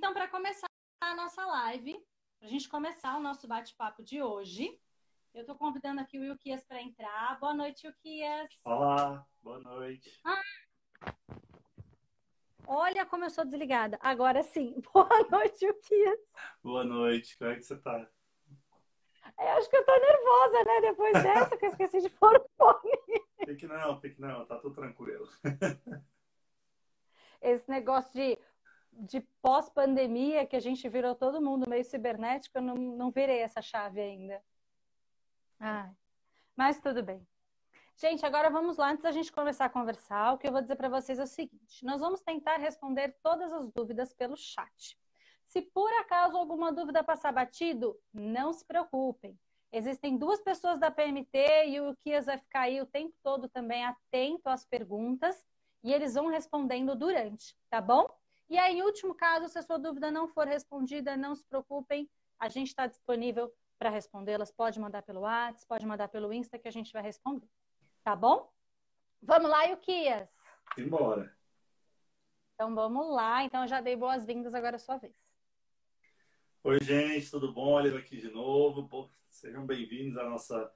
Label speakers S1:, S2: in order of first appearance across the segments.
S1: Então, para começar a nossa live, para a gente começar o nosso bate-papo de hoje, eu estou convidando aqui o Ilquias para entrar. Boa noite, Ilquias.
S2: Olá, boa noite.
S1: Ah, olha como eu sou desligada. Agora sim. Boa noite, Ilquias.
S2: Boa noite, como é que você está?
S1: Eu acho que eu tô nervosa, né? Depois dessa, que eu esqueci de pôr o fone.
S2: Fique não, fique não, tá tudo tranquilo.
S1: Esse negócio de, de pós-pandemia, que a gente virou todo mundo meio cibernético, eu não, não virei essa chave ainda. Ai, mas tudo bem. Gente, agora vamos lá. Antes da gente começar a conversar, o que eu vou dizer para vocês é o seguinte: nós vamos tentar responder todas as dúvidas pelo chat. Se por acaso alguma dúvida passar batido, não se preocupem. Existem duas pessoas da PMT e o Kias vai ficar aí o tempo todo também atento às perguntas e eles vão respondendo durante, tá bom? E aí, em último caso, se a sua dúvida não for respondida, não se preocupem, a gente está disponível para respondê-las. Pode mandar pelo WhatsApp, pode mandar pelo Insta que a gente vai responder, tá bom? Vamos lá, Yukias?
S2: Embora.
S1: Então vamos lá. Então eu já dei boas-vindas, agora é sua vez.
S2: Oi, gente, tudo bom? Olha aqui de novo. Pô, sejam bem-vindos à nossa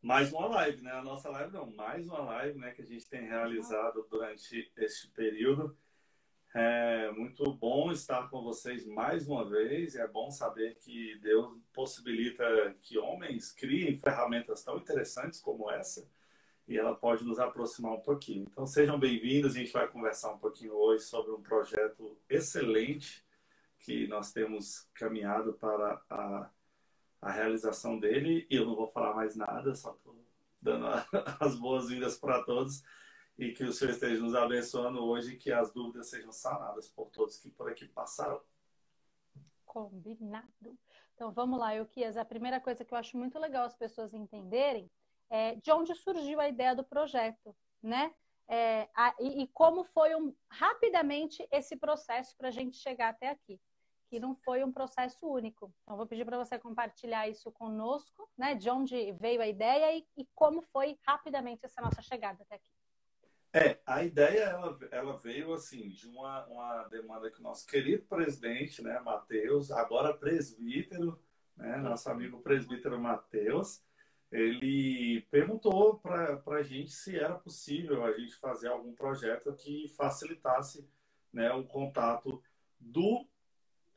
S2: mais uma live, né? A nossa live não, mais uma live, né, que a gente tem realizado durante este período. É muito bom estar com vocês mais uma vez. É bom saber que Deus possibilita que homens criem ferramentas tão interessantes como essa e ela pode nos aproximar um pouquinho. Então sejam bem-vindos. A gente vai conversar um pouquinho hoje sobre um projeto excelente que nós temos caminhado para a, a realização dele. E eu não vou falar mais nada, só estou dando as boas-vindas para todos e que o Senhor esteja nos abençoando hoje e que as dúvidas sejam sanadas por todos que por aqui passaram.
S1: Combinado. Então vamos lá, Euquias. A primeira coisa que eu acho muito legal as pessoas entenderem é de onde surgiu a ideia do projeto, né? É, a, e, e, como foi um, rapidamente esse processo para a gente chegar até aqui que não foi um processo único. Então, vou pedir para você compartilhar isso conosco, né? De onde veio a ideia e, e, como foi rapidamente essa nossa chegada até aqui.
S2: É, a ideia ela, ela veio assim de uma, uma demanda que o nosso querido presidente, né, Matheus, agora presbítero, né, nosso amigo presbítero Matheus, ele perguntou para a gente se era possível a gente fazer algum projeto que facilitasse né, o contato do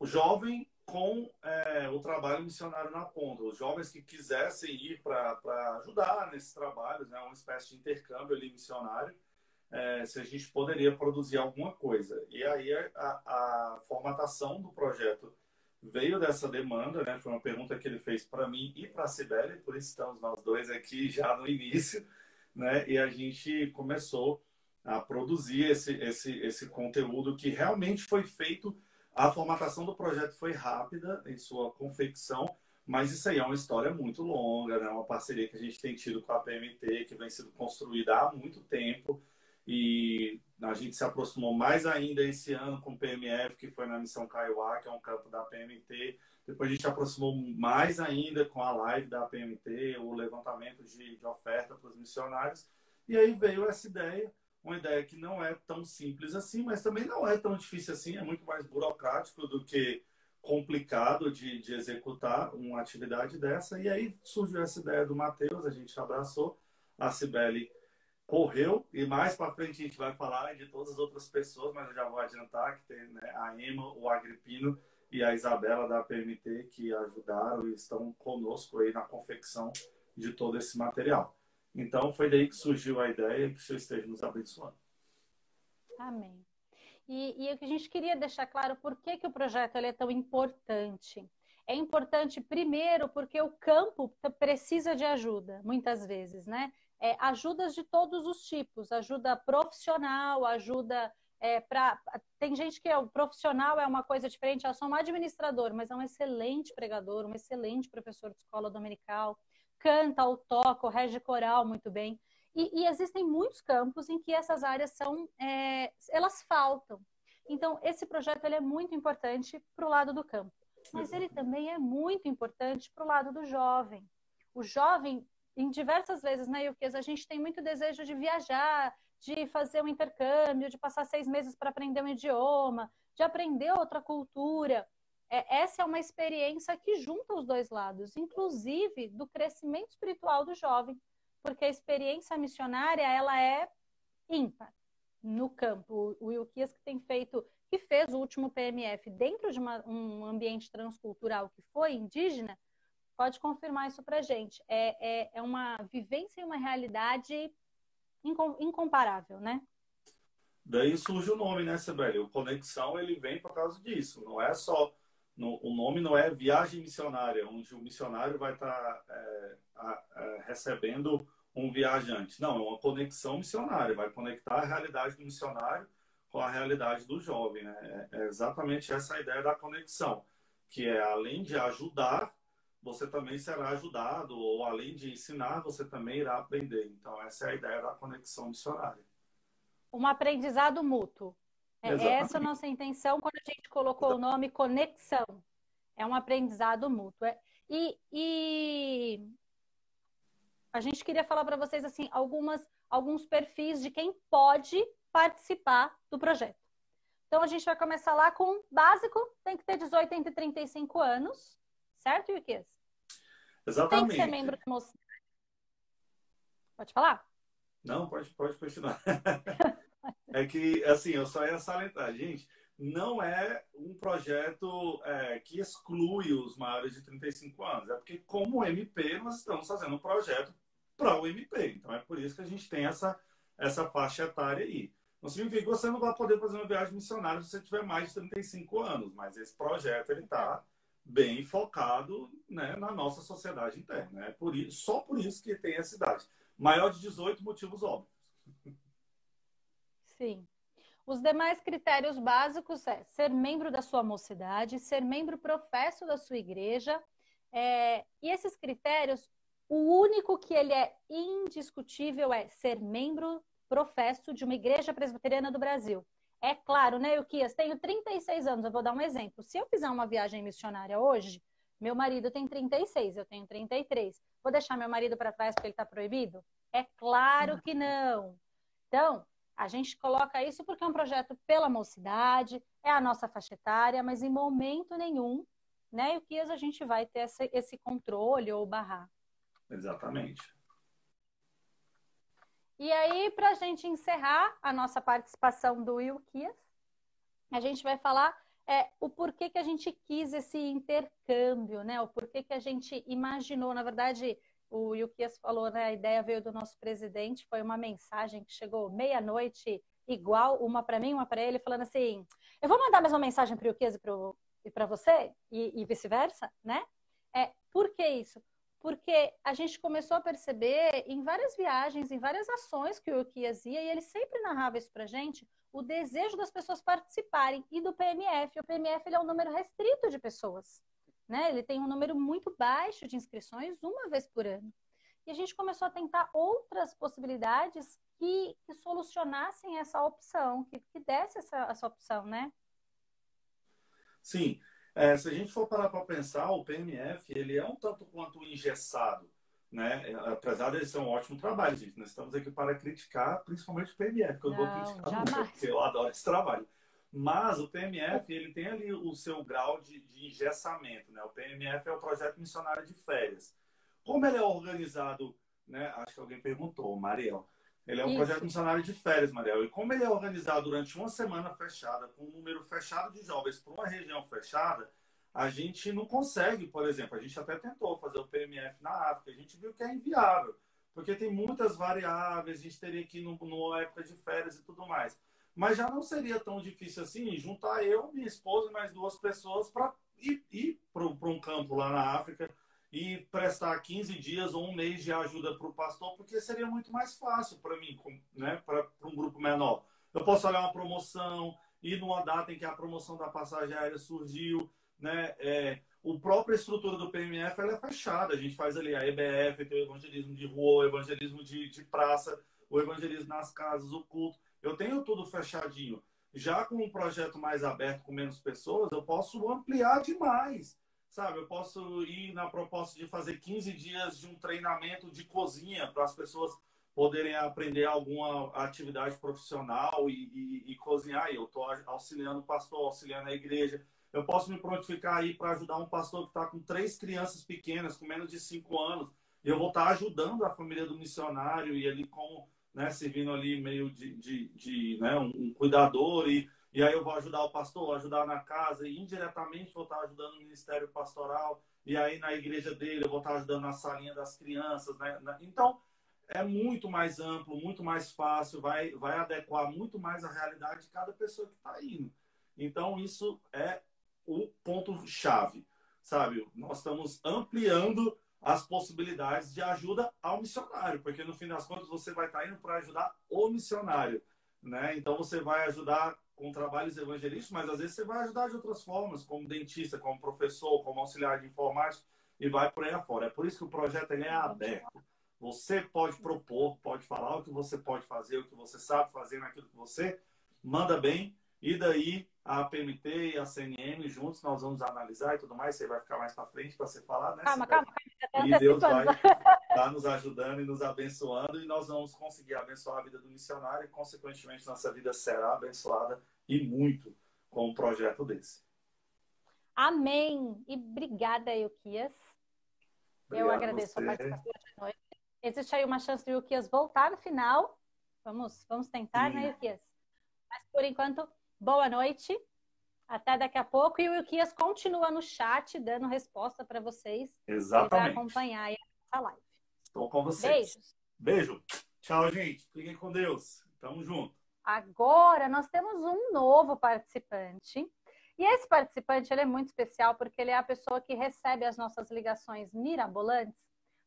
S2: jovem com é, o trabalho missionário na ponta. Os jovens que quisessem ir para ajudar nesses trabalhos, né, uma espécie de intercâmbio ali missionário, é, se a gente poderia produzir alguma coisa. E aí a, a formatação do projeto veio dessa demanda, né? Foi uma pergunta que ele fez para mim e para a Sibeli, por isso estamos nós dois aqui já no início, né? E a gente começou a produzir esse, esse, esse conteúdo que realmente foi feito a formatação do projeto foi rápida em sua confecção, mas isso aí é uma história muito longa, né? uma parceria que a gente tem tido com a PMT, que vem sendo construída há muito tempo, e a gente se aproximou mais ainda esse ano com o PMF, que foi na missão Kaiowá, que é um campo da PMT. Depois a gente se aproximou mais ainda com a live da PMT, o levantamento de, de oferta para os missionários. E aí veio essa ideia uma ideia que não é tão simples assim, mas também não é tão difícil assim, é muito mais burocrático do que complicado de, de executar uma atividade dessa. E aí surgiu essa ideia do Matheus, a gente abraçou, a Cibele correu, e mais para frente a gente vai falar de todas as outras pessoas, mas eu já vou adiantar que tem né, a Emma, o Agripino e a Isabela da PMT que ajudaram e estão conosco aí na confecção de todo esse material. Então, foi daí que surgiu a ideia que o Senhor esteja nos abençoando.
S1: Amém. E, e a gente queria deixar claro por que, que o projeto é tão importante. É importante, primeiro, porque o campo precisa de ajuda, muitas vezes, né? É, ajudas de todos os tipos, ajuda profissional, ajuda é, para. Tem gente que é o profissional é uma coisa diferente, eu sou um administrador, mas é um excelente pregador, um excelente professor de escola dominical canta ou toca ou rege coral muito bem. E, e, existem muitos campos em que essas áreas são, é, elas faltam. Então, esse projeto ele é muito importante para o lado do campo, mas ele também é muito importante para o lado do jovem. O jovem, em diversas vezes na né, a gente tem muito desejo de viajar, de fazer um intercâmbio, de passar seis meses para aprender um idioma, de aprender outra cultura. É, essa é uma experiência que junta os dois lados, inclusive do crescimento espiritual do jovem, porque a experiência missionária ela é ímpar no campo. O Wilkias que tem feito, que fez o último PMF dentro de uma, um ambiente transcultural que foi indígena, pode confirmar isso para gente. É, é, é uma vivência e uma realidade incomparável, né?
S2: Daí surge o nome, né, Sibeli? O Conexão, ele vem por causa disso. Não é só... No, o nome não é viagem missionária, onde o missionário vai estar tá, é, é, recebendo um viajante. Não, é uma conexão missionária. Vai conectar a realidade do missionário com a realidade do jovem. Né? É, é exatamente essa a ideia da conexão, que é além de ajudar, você também será ajudado, ou além de ensinar, você também irá aprender. Então, essa é a ideia da conexão missionária
S1: um aprendizado mútuo. É essa a nossa intenção quando a gente colocou o nome conexão. É um aprendizado mútuo. É, e, e a gente queria falar para vocês assim algumas alguns perfis de quem pode participar do projeto. Então a gente vai começar lá com básico, tem que ter 18 entre 35 anos, certo, Yukias?
S2: Exatamente.
S1: Tem que ser membro da mocidade. Pode falar?
S2: Não, pode, pode continuar. é que, assim, eu só ia salientar, gente, não é um projeto é, que exclui os maiores de 35 anos. É porque, como MP, nós estamos fazendo um projeto para o MP. Então, é por isso que a gente tem essa, essa faixa etária aí. Não significa que você não vai poder fazer uma viagem missionária se você tiver mais de 35 anos, mas esse projeto ele está bem focado né, na nossa sociedade interna. É por isso, só por isso que tem essa idade. Maior de 18 motivos óbvios.
S1: Sim. Os demais critérios básicos é ser membro da sua mocidade, ser membro professo da sua igreja. É, e esses critérios, o único que ele é indiscutível é ser membro professo de uma igreja presbiteriana do Brasil. É claro, né, Euquias? Tenho 36 anos, eu vou dar um exemplo. Se eu fizer uma viagem missionária hoje, meu marido tem 36, eu tenho 33. Vou deixar meu marido para trás porque ele está proibido? É claro que não. Então, a gente coloca isso porque é um projeto pela mocidade, é a nossa faixa etária, mas em momento nenhum, né, que a gente vai ter esse, esse controle ou barrar.
S2: Exatamente.
S1: E aí, para a gente encerrar a nossa participação do Ilquias, a gente vai falar é, o porquê que a gente quis esse intercâmbio, né? O porquê que a gente imaginou, na verdade, o Yukias falou, né? A ideia veio do nosso presidente, foi uma mensagem que chegou meia-noite, igual, uma para mim, uma para ele, falando assim: eu vou mandar a mesma mensagem para o Yukias e para você, e, e vice-versa, né? É, por que isso? Porque a gente começou a perceber em várias viagens, em várias ações que o Yukias ia, e ele sempre narrava isso para gente, o desejo das pessoas participarem e do PMF. O PMF ele é um número restrito de pessoas, né? Ele tem um número muito baixo de inscrições, uma vez por ano. E a gente começou a tentar outras possibilidades que, que solucionassem essa opção, que, que desse essa, essa opção, né?
S2: Sim. É, se a gente for parar para pensar, o PMF ele é um tanto quanto engessado né? Apesar de ser um ótimo trabalho, gente. Nós estamos aqui para criticar, principalmente o PMF, que eu não, vou criticar jamais. muito, porque eu adoro esse trabalho. Mas o PMF, ele tem ali o seu grau de, de engessamento, né? O PMF é o Projeto Missionário de Férias. Como ele é organizado, né? Acho que alguém perguntou, Mariel. Ele é um Isso. projeto missionário de férias, Mariel. E como ele é organizado durante uma semana fechada, com um número fechado de jovens para uma região fechada, a gente não consegue, por exemplo, a gente até tentou fazer o PMF na África, a gente viu que é inviável, porque tem muitas variáveis, a gente teria que ir numa época de férias e tudo mais. Mas já não seria tão difícil assim juntar eu, minha esposa e mais duas pessoas para ir, ir para um campo lá na África e prestar 15 dias ou um mês de ajuda para o pastor, porque seria muito mais fácil para mim, né, para um grupo menor. Eu posso olhar uma promoção, ir numa data em que a promoção da passagem aérea surgiu, né? É, o própria estrutura do PMF ela é fechada. A gente faz ali a EBF, tem o evangelismo de rua, o evangelismo de, de praça, o evangelismo nas casas, o culto. Eu tenho tudo fechadinho. Já com um projeto mais aberto, com menos pessoas, eu posso ampliar demais. Sabe, eu posso ir na proposta de fazer 15 dias de um treinamento de cozinha para as pessoas poderem aprender alguma atividade profissional e, e, e cozinhar. Eu estou auxiliando o pastor, auxiliando a igreja. Eu posso me prontificar aí para ajudar um pastor que está com três crianças pequenas, com menos de cinco anos. E eu vou estar tá ajudando a família do missionário e ali como, né, servindo ali meio de, de, de né, um, cuidador e e aí eu vou ajudar o pastor, ajudar na casa, e indiretamente vou estar ajudando o ministério pastoral, e aí na igreja dele eu vou estar ajudando na salinha das crianças, né? Então, é muito mais amplo, muito mais fácil, vai, vai adequar muito mais a realidade de cada pessoa que está indo. Então, isso é o ponto-chave, sabe? Nós estamos ampliando as possibilidades de ajuda ao missionário, porque no fim das contas você vai estar indo para ajudar o missionário, né? Então, você vai ajudar com trabalhos evangelísticos, mas às vezes você vai ajudar de outras formas, como dentista, como professor, como auxiliar de informática, e vai por aí afora. É por isso que o projeto é aberto. Você pode propor, pode falar o que você pode fazer, o que você sabe fazer naquilo que você manda bem, e daí a PMT e a CNM juntos nós vamos analisar e tudo mais. Você vai ficar mais para frente para você falar, né?
S1: Calma, calma,
S2: calma. E Deus vai estar tá nos ajudando e nos abençoando, e nós vamos conseguir abençoar a vida do missionário, e consequentemente nossa vida será abençoada e muito com um projeto desse.
S1: Amém! E obrigada, Euquias. Eu agradeço a, a participação de noite. Existe aí uma chance do Euquias voltar no final. Vamos, vamos tentar, né, Sim. né, Euquias? Mas por enquanto, boa noite. Até daqui a pouco. E o Euquias continua no chat, dando resposta para vocês.
S2: Exatamente.
S1: Para acompanhar essa live.
S2: Estou com vocês.
S1: Beijos.
S2: Beijo. Tchau, gente. Fiquem com Deus. Tamo junto.
S1: Agora nós temos um novo participante. E esse participante ele é muito especial porque ele é a pessoa que recebe as nossas ligações mirabolantes,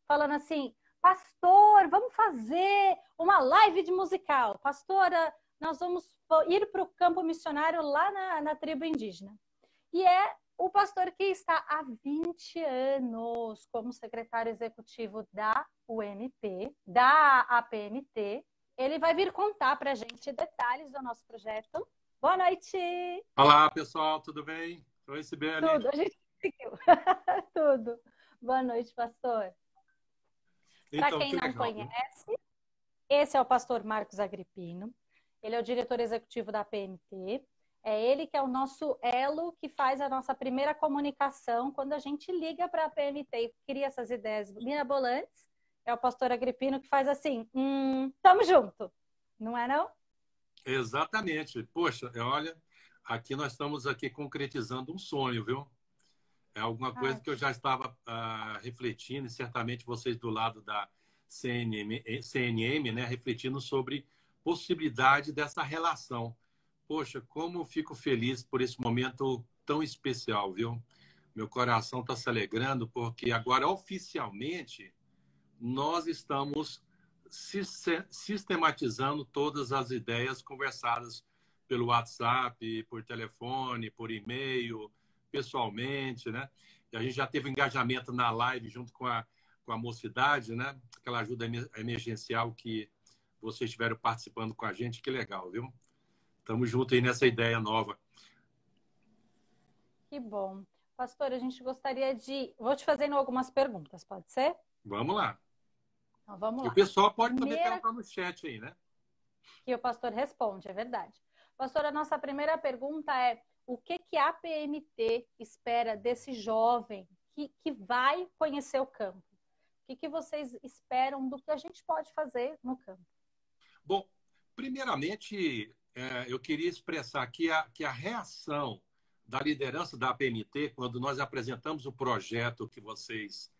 S1: falando assim: Pastor, vamos fazer uma live de musical. Pastora, nós vamos ir para o campo missionário lá na, na tribo indígena. E é o pastor que está há 20 anos como secretário executivo da UNP, da APMT, ele vai vir contar para a gente detalhes do nosso projeto. Boa noite!
S3: Olá, pessoal, tudo bem? Oi, Sibeli.
S1: Tudo, a gente conseguiu. tudo. Boa noite, pastor. Então, para quem que não legal, conhece, né? esse é o pastor Marcos Agripino. Ele é o diretor executivo da PMT. É ele que é o nosso elo que faz a nossa primeira comunicação quando a gente liga para a PMT e cria essas ideias mirabolantes é o pastor Agripino que faz assim, hum, tamo junto, não é não?
S3: Exatamente. Poxa, olha, aqui nós estamos aqui concretizando um sonho, viu? É alguma coisa ah, que eu já estava uh, refletindo, e certamente vocês do lado da CNM, CNM, né, refletindo sobre possibilidade dessa relação. Poxa, como fico feliz por esse momento tão especial, viu? Meu coração está se alegrando porque agora oficialmente nós estamos sistematizando todas as ideias conversadas pelo WhatsApp, por telefone, por e-mail, pessoalmente, né? E a gente já teve engajamento na live junto com a, com a mocidade, né? Aquela ajuda emergencial que vocês estiveram participando com a gente, que legal, viu? Estamos juntos aí nessa ideia nova.
S1: Que bom. Pastor, a gente gostaria de. Vou te fazendo algumas perguntas, pode ser?
S3: Vamos lá.
S1: Então, vamos lá.
S3: E o pessoal pode Primeira... também perguntar no chat aí, né?
S1: Que o pastor responde, é verdade. Pastor, a nossa primeira pergunta é: o que, que a PMT espera desse jovem que, que vai conhecer o campo? O que, que vocês esperam do que a gente pode fazer no campo?
S3: Bom, primeiramente, é, eu queria expressar aqui a, que a reação da liderança da PMT, quando nós apresentamos o projeto que vocês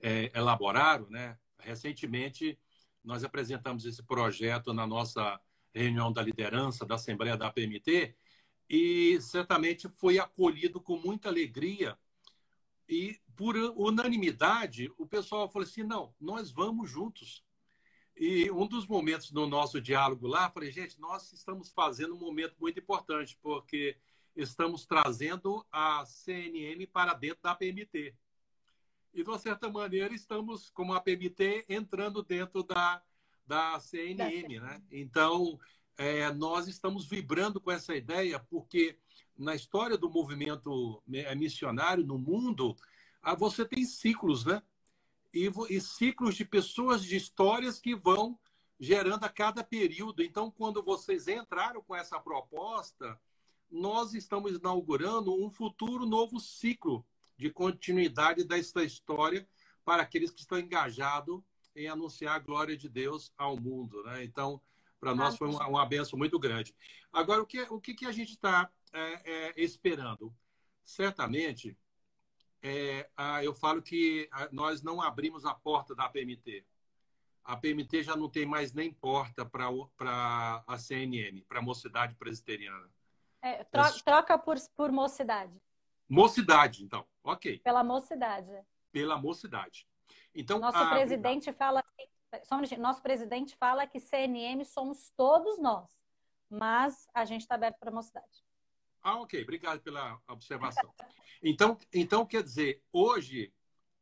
S3: é, elaboraram, né, Recentemente, nós apresentamos esse projeto na nossa reunião da liderança da Assembleia da APMT e certamente foi acolhido com muita alegria. E, por unanimidade, o pessoal falou assim: não, nós vamos juntos. E um dos momentos do nosso diálogo lá, falei, gente, nós estamos fazendo um momento muito importante, porque estamos trazendo a CNM para dentro da PMT e, de uma certa maneira, estamos, como a PMT, entrando dentro da, da CNM. Né? Então, é, nós estamos vibrando com essa ideia, porque na história do movimento é, missionário no mundo, você tem ciclos, né? E, e ciclos de pessoas, de histórias que vão gerando a cada período. Então, quando vocês entraram com essa proposta, nós estamos inaugurando um futuro novo ciclo de continuidade desta história para aqueles que estão engajados em anunciar a glória de Deus ao mundo. Né? Então, para nós foi uma, uma benção muito grande. Agora, o que, o que, que a gente está é, é, esperando? Certamente, é, a, eu falo que a, nós não abrimos a porta da PMT. A PMT já não tem mais nem porta para a CNN, para a mocidade presbiteriana.
S1: É, troca, troca por, por mocidade.
S3: Mocidade, então. Ok.
S1: Pela mocidade.
S3: Pela mocidade. Então,
S1: nosso a... presidente fala só um nosso presidente fala que CNM somos todos nós, mas a gente está aberto para a mocidade.
S3: Ah, ok. Obrigado pela observação. Então, então quer dizer, hoje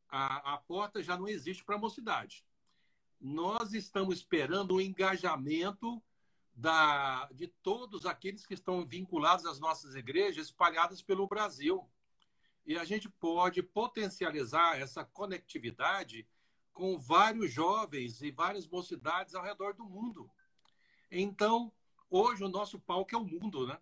S3: a, a porta já não existe para a mocidade. Nós estamos esperando o engajamento da, de todos aqueles que estão vinculados às nossas igrejas espalhadas pelo Brasil. E a gente pode potencializar essa conectividade com vários jovens e várias mocidades ao redor do mundo. Então, hoje o nosso palco é o mundo, né?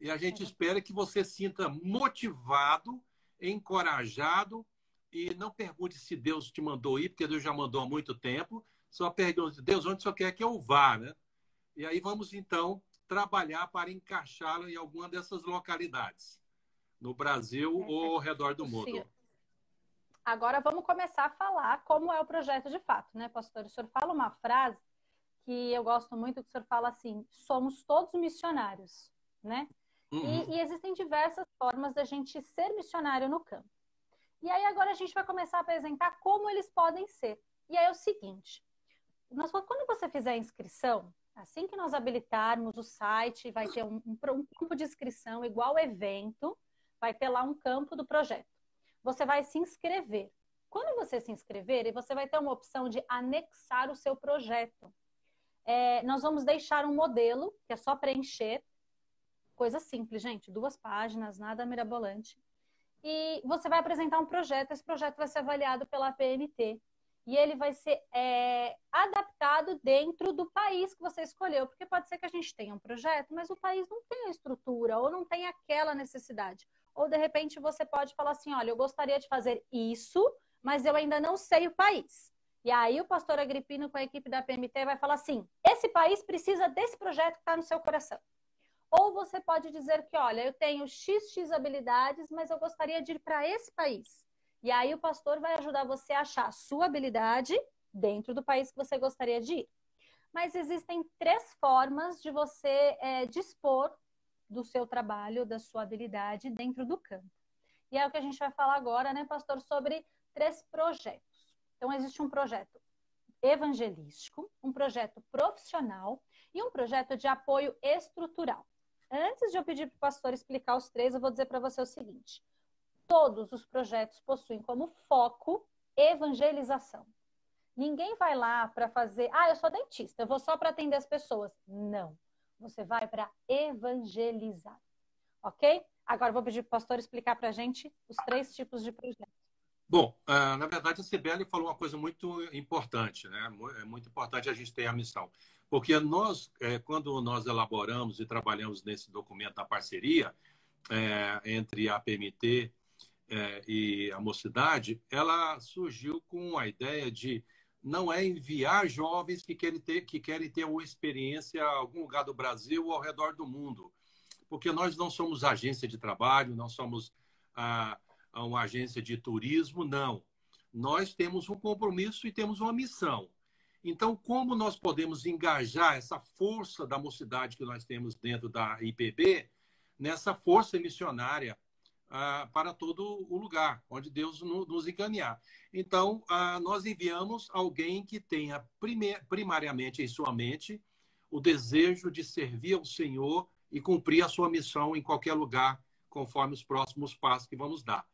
S3: E a gente espera que você sinta motivado, encorajado e não pergunte se Deus te mandou ir, porque Deus já mandou há muito tempo. Só pergunte, Deus, onde o senhor quer que eu vá, né? E aí vamos, então, trabalhar para encaixá-lo em alguma dessas localidades, no Brasil é, ou ao redor do mundo.
S1: Agora vamos começar a falar como é o projeto de fato, né, pastor? O senhor fala uma frase que eu gosto muito, que o senhor fala assim, somos todos missionários, né? Uhum. E, e, existem diversas formas da gente ser missionário no campo. E aí agora a gente vai começar a apresentar como eles podem ser. E aí é o seguinte, nós, quando você fizer a inscrição, assim que nós habilitarmos o site, vai ter um, um, um campo de inscrição igual evento, vai ter lá um campo do projeto você vai se inscrever. Quando você se inscrever, você vai ter uma opção de anexar o seu projeto. É, nós vamos deixar um modelo, que é só preencher. Coisa simples, gente, duas páginas, nada mirabolante. E você vai apresentar um projeto, esse projeto vai ser avaliado pela PMT. E ele vai ser é, adaptado dentro do país que você escolheu. Porque pode ser que a gente tenha um projeto, mas o país não tem a estrutura ou não tem aquela necessidade. Ou de repente você pode falar assim: olha, eu gostaria de fazer isso, mas eu ainda não sei o país. E aí o pastor Agripino com a equipe da PMT vai falar assim: esse país precisa desse projeto que está no seu coração. Ou você pode dizer que, olha, eu tenho XX habilidades, mas eu gostaria de ir para esse país. E aí o pastor vai ajudar você a achar a sua habilidade dentro do país que você gostaria de ir. Mas existem três formas de você é, dispor do seu trabalho, da sua habilidade dentro do campo. E é o que a gente vai falar agora, né, pastor, sobre três projetos. Então, existe um projeto evangelístico, um projeto profissional e um projeto de apoio estrutural. Antes de eu pedir para o pastor explicar os três, eu vou dizer para você o seguinte: todos os projetos possuem como foco evangelização. Ninguém vai lá para fazer, ah, eu sou dentista, eu vou só para atender as pessoas. Não você vai para evangelizar. Ok? Agora vou pedir para o pastor explicar para a gente os três tipos de projetos.
S3: Bom, uh, na verdade a Sibeli falou uma coisa muito importante, né? É muito importante a gente ter a missão. Porque nós, é, quando nós elaboramos e trabalhamos nesse documento da parceria é, entre a PMT é, e a mocidade, ela surgiu com a ideia de não é enviar jovens que querem ter, que querem ter uma experiência em algum lugar do Brasil ou ao redor do mundo. Porque nós não somos agência de trabalho, não somos ah, uma agência de turismo, não. Nós temos um compromisso e temos uma missão. Então, como nós podemos engajar essa força da mocidade que nós temos dentro da IPB nessa força missionária ah, para todo o lugar onde Deus no, nos encaminhar. Então, ah, nós enviamos alguém que tenha primariamente em sua mente o desejo de servir ao Senhor e cumprir a sua missão em qualquer lugar, conforme os próximos passos que vamos dar.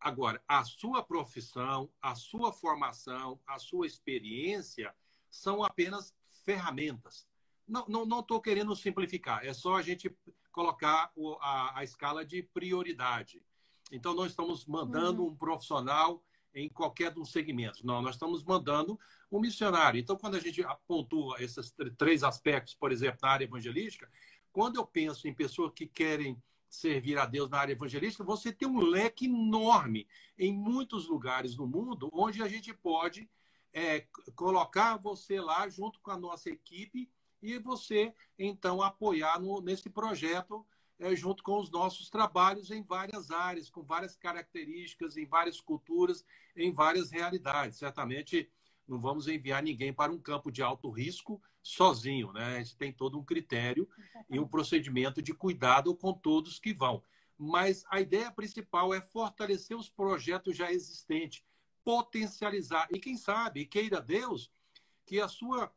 S3: Agora, a sua profissão, a sua formação, a sua experiência são apenas ferramentas. Não estou não, não querendo simplificar, é só a gente colocar o, a, a, escala de prioridade. Então, nós estamos mandando uhum. um profissional em qualquer dos segmentos. Não, nós estamos mandando um missionário. Então, quando a gente pontua esses três aspectos, por exemplo, na área evangelística, quando eu penso em pessoas que querem servir a Deus na área evangelística, você tem um leque enorme em muitos lugares no mundo onde a gente pode é, colocar você lá junto com a nossa equipe e você então apoiar no, nesse projeto é, junto com os nossos trabalhos em várias áreas, com várias características, em várias culturas, em várias realidades. Certamente não vamos enviar ninguém para um campo de alto risco sozinho, né? A gente tem todo um critério e um procedimento de cuidado com todos que vão. Mas a ideia principal é fortalecer os projetos já existentes, potencializar. E quem sabe, queira Deus, que a sua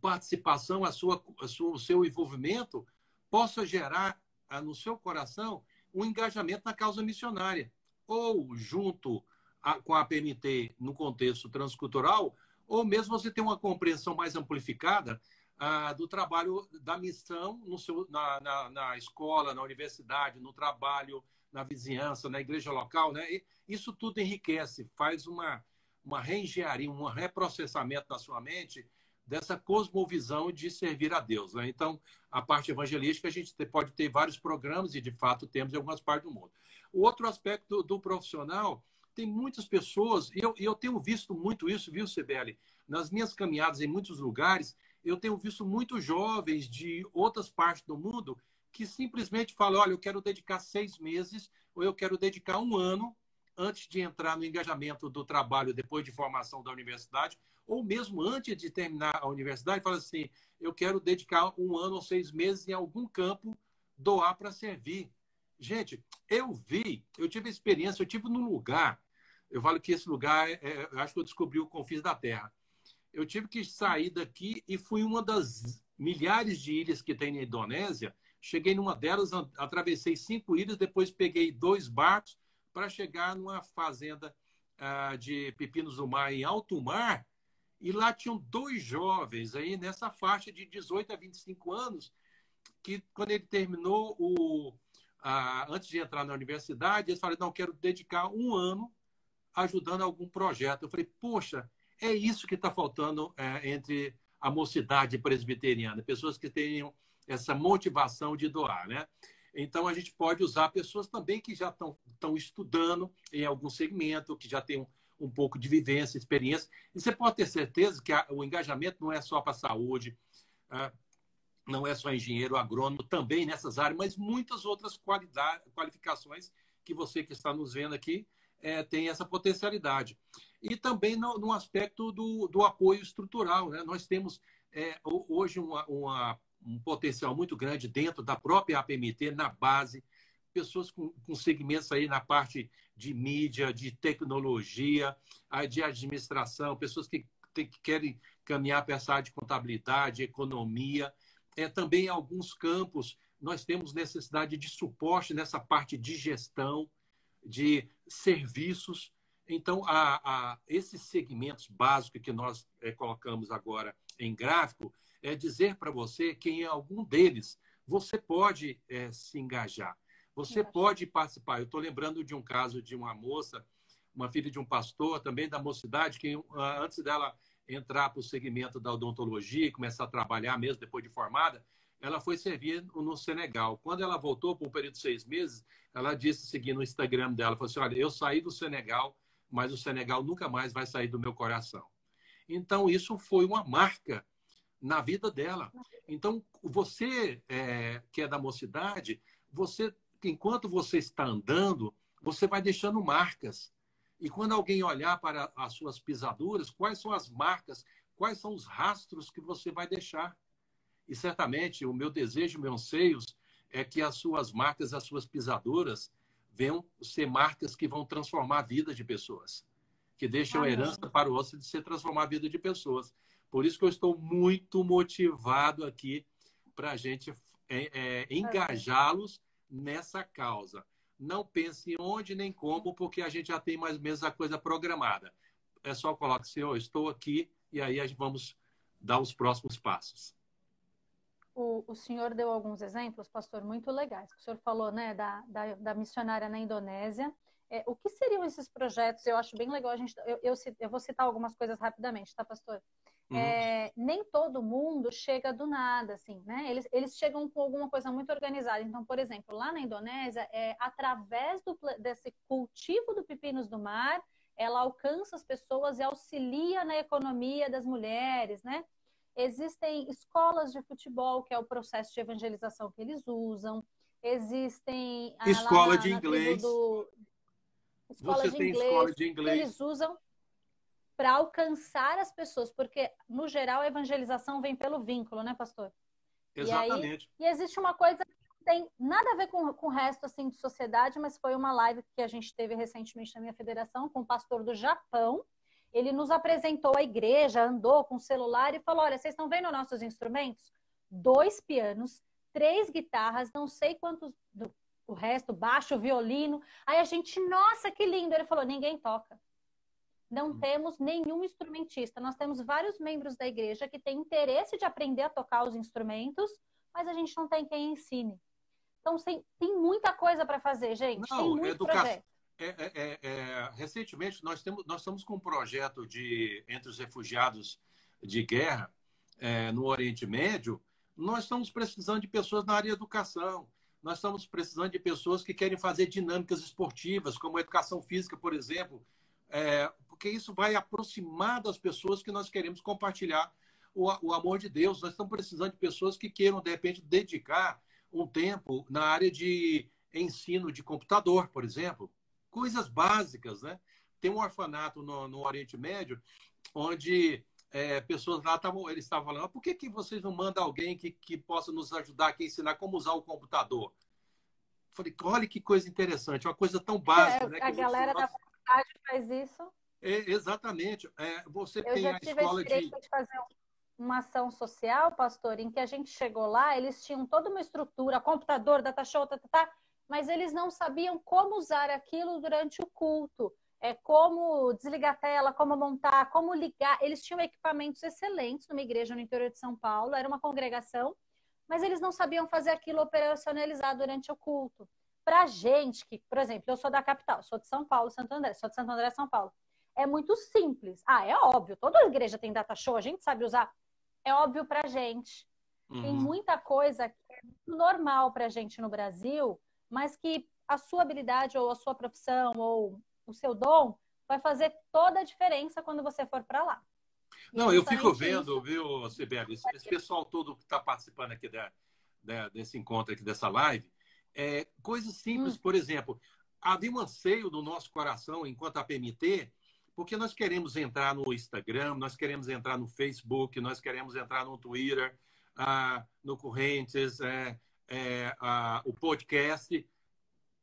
S3: participação, a sua, a sua, o seu envolvimento possa gerar ah, no seu coração um engajamento na causa missionária. Ou junto a, com a PMT no contexto transcultural, ou mesmo você ter uma compreensão mais amplificada ah, do trabalho da missão no seu, na, na, na, escola, na universidade, no trabalho, na vizinhança, na igreja local. Né? E isso tudo enriquece, faz uma, uma reengenharia, um reprocessamento na sua mente dessa cosmovisão de servir a Deus. Né? Então, a parte evangelística, a gente pode ter vários programas, e de fato temos em algumas partes do mundo. O outro aspecto do, do profissional tem muitas pessoas, e eu, eu tenho visto muito isso, viu, Sibeli? Nas minhas caminhadas em muitos lugares, eu tenho visto muitos jovens de outras partes do mundo que simplesmente falam: olha, eu quero dedicar seis meses ou eu quero dedicar um ano antes de entrar no engajamento do trabalho depois de formação da universidade, ou mesmo antes de terminar a universidade, fala assim: eu quero dedicar um ano ou seis meses em algum campo, doar para servir. Gente, eu vi, eu tive experiência, eu tive num lugar eu falo que esse lugar, é, é, eu acho que eu descobri o confins da Terra. Eu tive que sair daqui e fui uma das milhares de ilhas que tem na Indonésia. Cheguei numa delas, atravessei cinco ilhas, depois peguei dois barcos para chegar numa fazenda ah, de pepinos do mar em alto mar. E lá tinham dois jovens aí nessa faixa de 18 a 25 anos, que quando ele terminou o, ah, antes de entrar na universidade, eles falaram: não, quero dedicar um ano ajudando algum projeto. Eu falei, poxa, é isso que está faltando é, entre a mocidade presbiteriana, pessoas que tenham essa motivação de doar, né? Então, a gente pode usar pessoas também que já estão estudando em algum segmento, que já têm um, um, pouco de vivência, experiência. E você pode ter certeza que a, o engajamento não é só para a saúde, é, não é só engenheiro, agrônomo, também nessas áreas, mas muitas outras qualificações que você que está nos vendo aqui é, tem essa potencialidade. E também no, no aspecto do, do, apoio estrutural. Né? Nós temos é, hoje uma, uma, um potencial muito grande dentro da própria APMT, na base, pessoas com, com segmentos aí na parte de mídia, de tecnologia, de administração, pessoas que, que querem caminhar para essa área de contabilidade, economia. É, também em alguns campos nós temos necessidade de suporte nessa parte de gestão, de serviços. Então, a, a, esses segmentos básicos que nós é, colocamos agora em gráfico, é dizer para você que em algum deles você pode é, se engajar, você pode participar. Eu estou lembrando de um caso de uma moça, uma filha de um pastor, também da mocidade, que antes dela entrar para o segmento da odontologia e começar a trabalhar mesmo depois de formada, ela foi servir no Senegal. Quando ela voltou por um período de seis meses, ela disse, seguindo o Instagram dela, falou assim, olha, eu saí do Senegal, mas o Senegal nunca mais vai sair do meu coração. Então, isso foi uma marca na vida dela. Então, você é, que é da mocidade, você, enquanto você está andando, você vai deixando marcas. E quando alguém olhar para as suas pisaduras, quais são as marcas, quais são os rastros que você vai deixar? E certamente o meu desejo, meus anseios, é que as suas marcas, as suas pisaduras, venham ser marcas que vão transformar a vida de pessoas, que deixam a herança para o outro de ser transformar a vida de pessoas. Por isso que eu estou muito motivado aqui para a gente é, é, engajá-los nessa causa. Não pense em onde nem como, porque a gente já tem mais ou menos a coisa programada. É só colocar assim, oh, estou aqui, e aí vamos dar os próximos passos
S1: o, o senhor deu alguns exemplos, pastor, muito legais. O senhor falou né, da, da, da missionária na Indonésia. é, o que seriam esses projetos? Eu acho bem legal a gente. Eu, eu, eu vou citar algumas coisas rapidamente, tá, pastor? Uhum. É, nem todo mundo chega do nada, assim, né? Eles, eles chegam com alguma coisa muito organizada. Então, por exemplo, lá na Indonésia, é, através do, desse cultivo do pepinos do mar, ela alcança as pessoas e auxilia na economia das mulheres, né? Existem escolas de futebol, que é o processo de evangelização que eles usam. Existem.
S3: Escola na, de inglês. Do...
S1: Escola Você de tem inglês, escola de inglês. Que eles usam para alcançar as pessoas, porque no geral a evangelização vem pelo vínculo, né, pastor?
S3: Exatamente.
S1: E, aí, e existe uma coisa que não tem nada a ver com, com o resto assim de sociedade, mas foi uma live que a gente teve recentemente na minha federação com o pastor do Japão. Ele nos apresentou a igreja, andou com o celular e falou: Olha, vocês estão vendo nossos instrumentos? Dois pianos, três guitarras, não sei quantos, o resto, baixo, violino. Aí a gente, nossa, que lindo! Ele falou: ninguém toca não hum. temos nenhum instrumentista. Nós temos vários membros da igreja que têm interesse de aprender a tocar os instrumentos, mas a gente não tem quem ensine. Então, tem, tem muita coisa para fazer, gente. Não, tem muito educação. É,
S3: é, é, é, recentemente, nós, temos, nós estamos com um projeto de entre os refugiados de guerra é, no Oriente Médio. Nós estamos precisando de pessoas na área de educação. Nós estamos precisando de pessoas que querem fazer dinâmicas esportivas, como educação física, por exemplo, é, porque isso vai aproximar das pessoas que nós queremos compartilhar o, o amor de Deus. Nós estamos precisando de pessoas que queiram, de repente, dedicar um tempo na área de ensino de computador, por exemplo. Coisas básicas, né? Tem um orfanato no, no Oriente Médio onde é, pessoas lá estavam, eles estavam falando, ah, por que, que vocês não mandam alguém que, que possa nos ajudar aqui a ensinar como usar o computador? Falei, olha que coisa interessante, uma coisa tão básica. É, né,
S1: a galera da faculdade faz isso.
S3: É, exatamente. É, você
S1: Eu
S3: tem
S1: já
S3: a
S1: tive escola a experiência de... de fazer uma ação social, pastor, em que a gente chegou lá, eles tinham toda uma estrutura, computador, data show, tá, tá, tá, mas eles não sabiam como usar aquilo durante o culto. É como desligar a tela, como montar, como ligar. Eles tinham equipamentos excelentes numa igreja no interior de São Paulo, era uma congregação, mas eles não sabiam fazer aquilo operacionalizar durante o culto. Para gente que, por exemplo, eu sou da capital, sou de São Paulo, Santo André, sou de Santo André, São Paulo é muito simples. Ah, é óbvio, toda igreja tem data show, a gente sabe usar. É óbvio pra gente. Uhum. Tem muita coisa que é normal pra gente no Brasil, mas que a sua habilidade ou a sua profissão ou o seu dom vai fazer toda a diferença quando você for para lá.
S3: Não, eu fico vendo, isso... viu, Sibeli, esse, esse pessoal todo que está participando aqui da, da, desse encontro aqui, dessa live, é, coisas simples, hum. por exemplo, havia um anseio no nosso coração, enquanto a PMT, porque nós queremos entrar no Instagram, nós queremos entrar no Facebook, nós queremos entrar no Twitter, ah, no Correntes, é, é, ah, o podcast.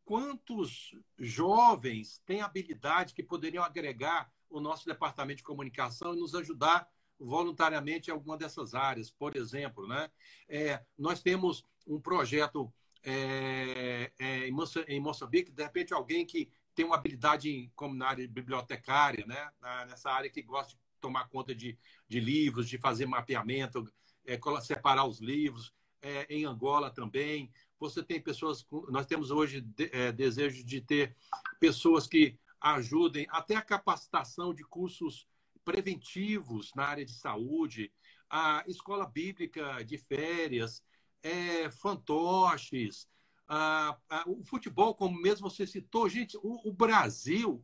S3: Quantos jovens têm habilidade que poderiam agregar o nosso departamento de comunicação e nos ajudar voluntariamente em alguma dessas áreas? Por exemplo, né? É, nós temos um projeto é, é, em Moçambique, de repente alguém que tem uma habilidade como na área bibliotecária, né? nessa área que gosta de tomar conta de, de livros, de fazer mapeamento, é, separar os livros. É, em Angola também. Você tem pessoas, nós temos hoje de, é, desejo de ter pessoas que ajudem até a capacitação de cursos preventivos na área de saúde, a escola bíblica de férias, é, fantoches, ah, ah, o futebol, como mesmo você citou, gente, o, o Brasil,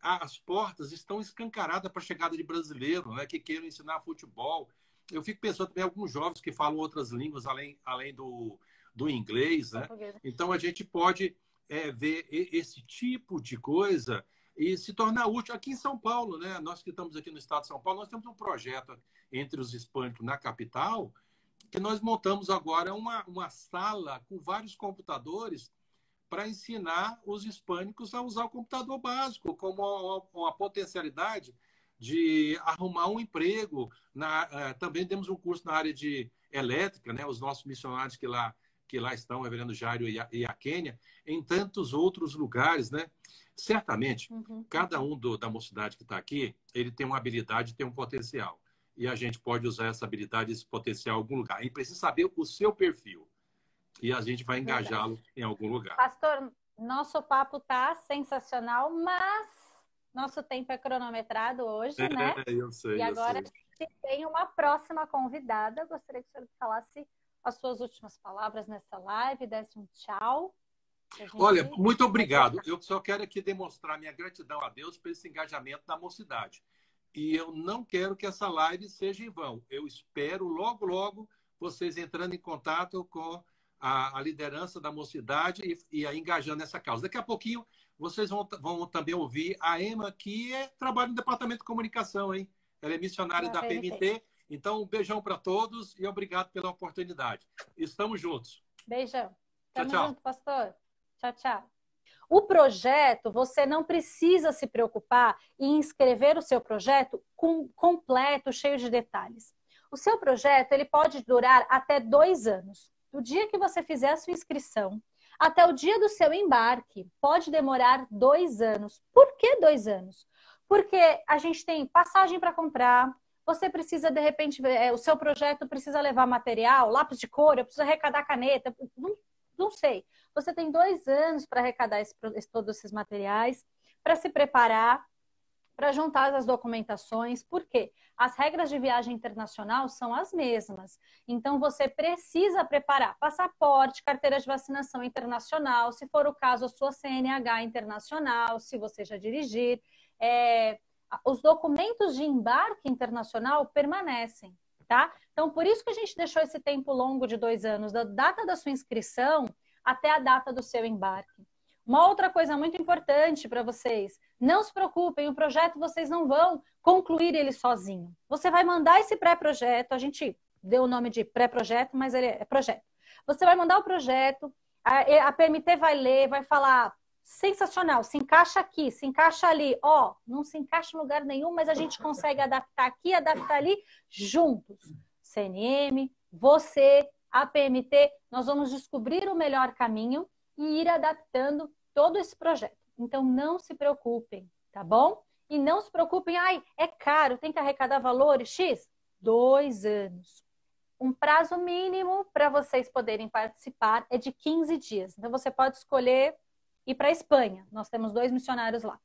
S3: as portas estão escancaradas para a chegada de brasileiro né, que queiram ensinar futebol. Eu fico pensando também em alguns jovens que falam outras línguas além, além do, do inglês. Né? Então, a gente pode é, ver esse tipo de coisa e se tornar útil. Aqui em São Paulo, né? nós que estamos aqui no estado de São Paulo, nós temos um projeto entre os hispânicos na capital que nós montamos agora uma, uma sala com vários computadores para ensinar os hispânicos a usar o computador básico como uma, uma potencialidade de arrumar um emprego. Na, uh, também temos um curso na área de elétrica, né? os nossos missionários que lá, que lá estão, o Reverendo Jairo e a, e a Quênia, em tantos outros lugares. Né? Certamente, uhum. cada um do, da mocidade que está aqui, ele tem uma habilidade, tem um potencial e a gente pode usar essa habilidade, esse potencial em algum lugar. Gente precisa saber o seu perfil e a gente vai engajá-lo em algum lugar.
S1: Pastor, Nosso papo tá sensacional, mas nosso tempo é cronometrado hoje,
S3: é,
S1: né?
S3: Eu sei.
S1: E agora
S3: sei.
S1: tem uma próxima convidada. Gostaria que o senhor falasse as suas últimas palavras nessa live, desse um tchau.
S3: Olha, muito obrigado. Eu só quero aqui demonstrar minha gratidão a Deus por esse engajamento da mocidade. E eu não quero que essa live seja em vão. Eu espero logo, logo vocês entrando em contato com a, a liderança da mocidade e, e engajando nessa causa. Daqui a pouquinho vocês vão, vão também ouvir a Emma, que é, trabalha no departamento de comunicação, hein? Ela é missionária da PMT. Então, um beijão para todos e obrigado pela oportunidade. Estamos juntos.
S1: Beijão.
S3: Tchau, tchau.
S1: junto, pastor. Tchau, tchau. O projeto, você não precisa se preocupar em escrever o seu projeto com, completo, cheio de detalhes. O seu projeto ele pode durar até dois anos. Do dia que você fizer a sua inscrição até o dia do seu embarque, pode demorar dois anos. Por que dois anos? Porque a gente tem passagem para comprar, você precisa, de repente, é, o seu projeto precisa levar material, lápis de cor, eu preciso arrecadar caneta, não, não sei. Você tem dois anos para arrecadar esse, todos esses materiais, para se preparar, para juntar as documentações. Por quê? As regras de viagem internacional são as mesmas. Então, você precisa preparar passaporte, carteira de vacinação internacional, se for o caso, a sua CNH internacional, se você já dirigir. É, os documentos de embarque internacional permanecem, tá? Então, por isso que a gente deixou esse tempo longo de dois anos, da data da sua inscrição até a data do seu embarque. Uma outra coisa muito importante para vocês, não se preocupem, o projeto vocês não vão concluir ele sozinho. Você vai mandar esse pré-projeto, a gente deu o nome de pré-projeto, mas ele é projeto. Você vai mandar o projeto, a, a PMT vai ler, vai falar, sensacional, se encaixa aqui, se encaixa ali, ó, não se encaixa em lugar nenhum, mas a gente consegue adaptar aqui, adaptar ali, juntos. CNM, você, a PMT, nós vamos descobrir o melhor caminho e ir adaptando todo esse projeto. Então, não se preocupem, tá bom? E não se preocupem, ai, é caro, tem que arrecadar valores X? Dois anos. Um prazo mínimo para vocês poderem participar é de 15 dias. Então, você pode escolher ir para a Espanha. Nós temos dois missionários lá.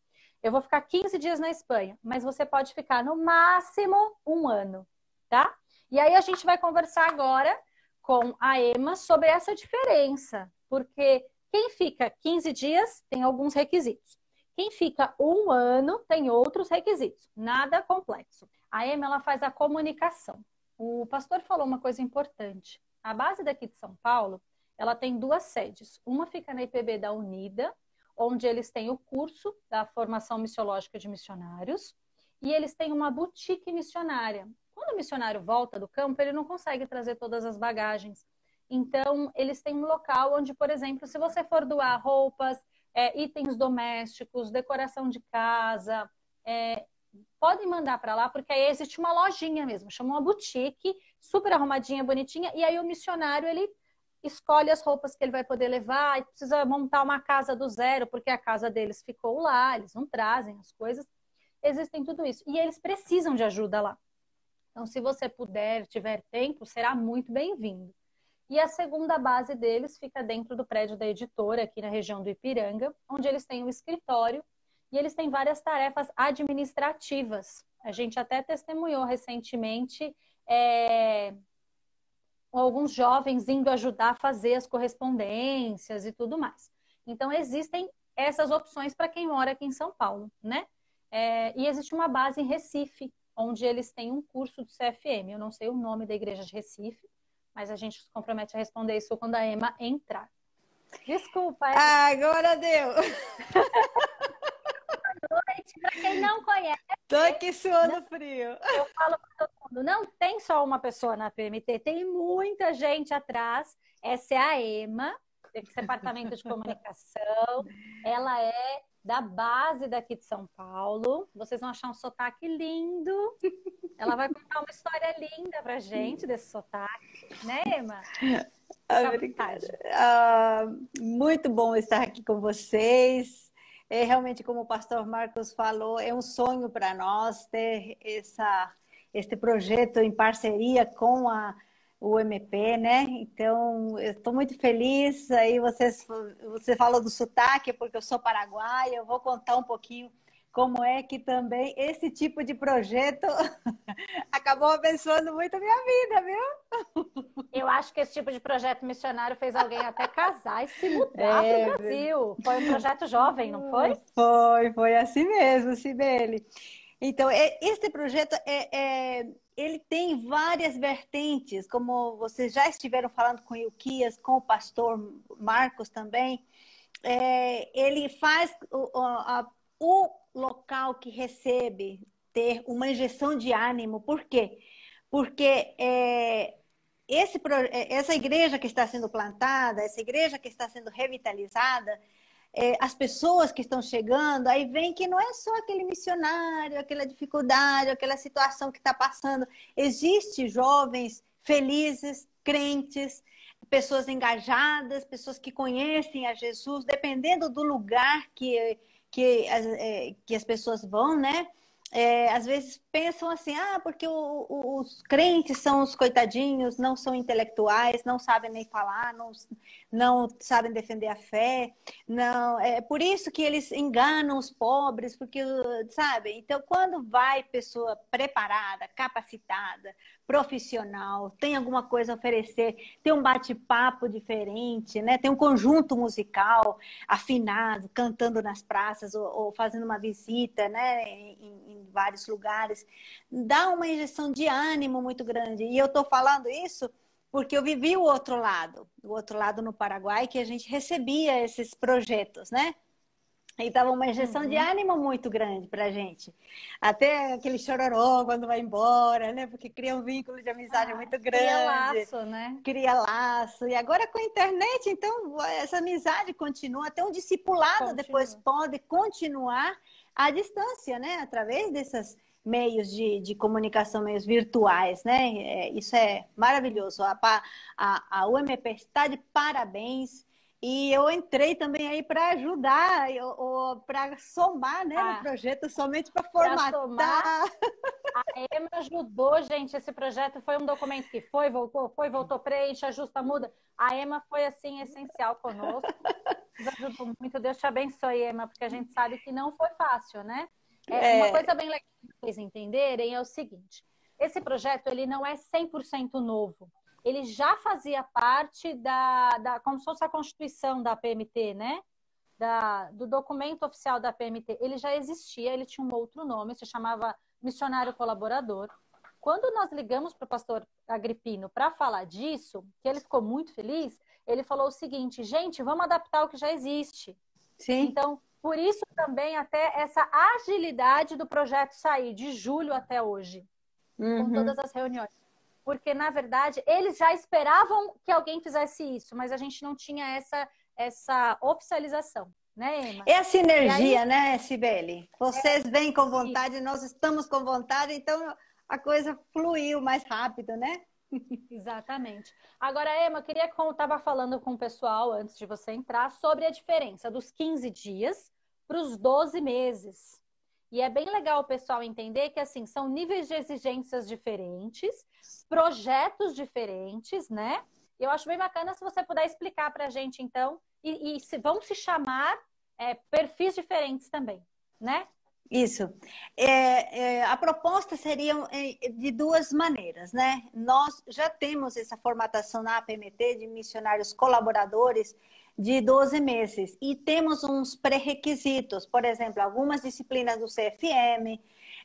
S1: Eu vou ficar 15 dias na Espanha, mas você pode ficar no máximo um ano, tá? E aí a gente vai conversar agora com a Emma sobre essa diferença, porque quem fica 15 dias tem alguns requisitos. Quem fica um ano tem outros requisitos. Nada complexo. A Emma ela faz a comunicação. O pastor falou uma coisa importante. A base daqui de São Paulo ela tem duas sedes. Uma fica na IPB da Unida, onde eles têm o curso da formação missiológica de missionários, e eles têm uma boutique missionária. Quando o missionário volta do campo, ele não consegue trazer todas as bagagens. Então, eles têm um local onde, por exemplo, se você for doar roupas, é, itens domésticos, decoração de casa, é, podem mandar para lá, porque aí existe uma lojinha mesmo, chama uma boutique, super arrumadinha, bonitinha, e aí o missionário, ele escolhe as roupas que ele vai poder levar e precisa montar uma casa do zero, porque a casa deles ficou lá, eles não trazem as coisas. Existem tudo isso. E eles precisam de ajuda lá. Então, se você puder, tiver tempo, será muito bem-vindo. E a segunda base deles fica dentro do prédio da editora, aqui na região do Ipiranga, onde eles têm um escritório e eles têm várias tarefas administrativas. A gente até testemunhou recentemente é, alguns jovens indo ajudar a fazer as correspondências e tudo mais. Então, existem essas opções para quem mora aqui em São Paulo, né? É, e existe uma base em Recife, onde eles têm um curso do CFM. Eu não sei o nome da igreja de Recife, mas a gente se compromete a responder isso quando a Emma entrar. Desculpa. Emma.
S4: Agora deu.
S1: noite. Para quem não conhece.
S4: Tô aqui suando frio.
S1: Eu falo para todo mundo: não tem só uma pessoa na PMT, tem muita gente atrás. Essa é a Ema, desse departamento de comunicação. Ela é da base daqui de São Paulo. Vocês vão achar um sotaque lindo. Ela vai contar uma história linda pra gente desse sotaque, né, Ema?
S4: Obrigada. Ah, muito bom estar aqui com vocês. É realmente, como o pastor Marcos falou, é um sonho para nós ter essa, este projeto em parceria com a o MP, né? Então, eu estou muito feliz. Aí vocês, você falou do sotaque, porque eu sou paraguaia, eu vou contar um pouquinho como é que também esse tipo de projeto acabou abençoando muito a minha vida, viu?
S1: Eu acho que esse tipo de projeto missionário fez alguém até casar e se mudar é, para o Brasil. Foi um projeto jovem, não foi?
S4: Foi, foi assim mesmo, Sibeli. Então, é, este projeto é, é, ele tem várias vertentes, como vocês já estiveram falando com o Ilquias, com o pastor Marcos também. É, ele faz o, a, o local que recebe ter uma injeção de ânimo. Por quê? Porque é, esse, é, essa igreja que está sendo plantada, essa igreja que está sendo revitalizada, é, as pessoas que estão chegando, aí vem que não é só aquele missionário, aquela dificuldade, aquela situação que está passando. Existem jovens felizes, crentes, pessoas engajadas, pessoas que conhecem a Jesus, dependendo do lugar que, que, é, que as pessoas vão, né? é, às vezes pensam assim, ah, porque o, o, os crentes são os coitadinhos, não são intelectuais, não sabem nem falar, não, não sabem defender a fé, não é por isso que eles enganam os pobres, porque sabe? Então, quando vai pessoa preparada, capacitada, profissional, tem alguma coisa a oferecer, tem um bate-papo diferente, né? Tem um conjunto musical afinado, cantando nas praças ou, ou fazendo uma visita, né? Em, em vários lugares, dá uma injeção de ânimo muito grande. E eu estou falando isso porque eu vivi o outro lado, o outro lado no Paraguai, que a gente recebia esses projetos, né? E dava uma injeção uhum. de ânimo muito grande para a gente. Até aquele chororô quando vai embora, né? Porque cria um vínculo de amizade ah, muito grande. Cria
S1: laço, né?
S4: Cria laço. E agora com a internet, então, essa amizade continua. Até um discipulado continua. depois pode continuar à distância, né? Através desses meios de, de comunicação, meios virtuais, né? É, isso é maravilhoso. A, a, a UMP está de parabéns. E eu entrei também aí para ajudar, para somar né, ah, no projeto, somente para formatar.
S1: a Emma ajudou, gente. Esse projeto foi um documento que foi, voltou, foi, voltou, preenche, ajusta, muda. A Emma foi, assim, essencial conosco. Nos ajudou muito. Deus te abençoe, Emma, porque a gente sabe que não foi fácil, né? É, é... Uma coisa bem legal para vocês entenderem é o seguinte. Esse projeto, ele não é 100% novo ele já fazia parte da, da como se fosse a constituição da PMT, né? Da, do documento oficial da PMT. Ele já existia, ele tinha um outro nome, se chamava Missionário Colaborador. Quando nós ligamos para o pastor Agripino para falar disso, que ele ficou muito feliz, ele falou o seguinte: gente, vamos adaptar o que já existe. Sim. Então, por isso também até essa agilidade do projeto sair de julho até hoje, uhum. com todas as reuniões porque na verdade eles já esperavam que alguém fizesse isso, mas a gente não tinha essa essa oficialização, né, Emma?
S4: É a sinergia, aí... né, Sibeli? Vocês é... vêm com vontade, nós estamos com vontade, então a coisa fluiu mais rápido, né?
S1: Exatamente. Agora, Emma, eu queria que eu estava falando com o pessoal antes de você entrar sobre a diferença dos 15 dias para os 12 meses. E é bem legal o pessoal entender que assim são níveis de exigências diferentes, projetos diferentes, né? Eu acho bem bacana se você puder explicar para a gente, então, e, e se, vão se chamar é, perfis diferentes também, né?
S4: Isso. É, é, a proposta seria é, de duas maneiras, né? Nós já temos essa formatação na APMT de missionários colaboradores de 12 meses. E temos uns pré-requisitos, por exemplo, algumas disciplinas do CFM,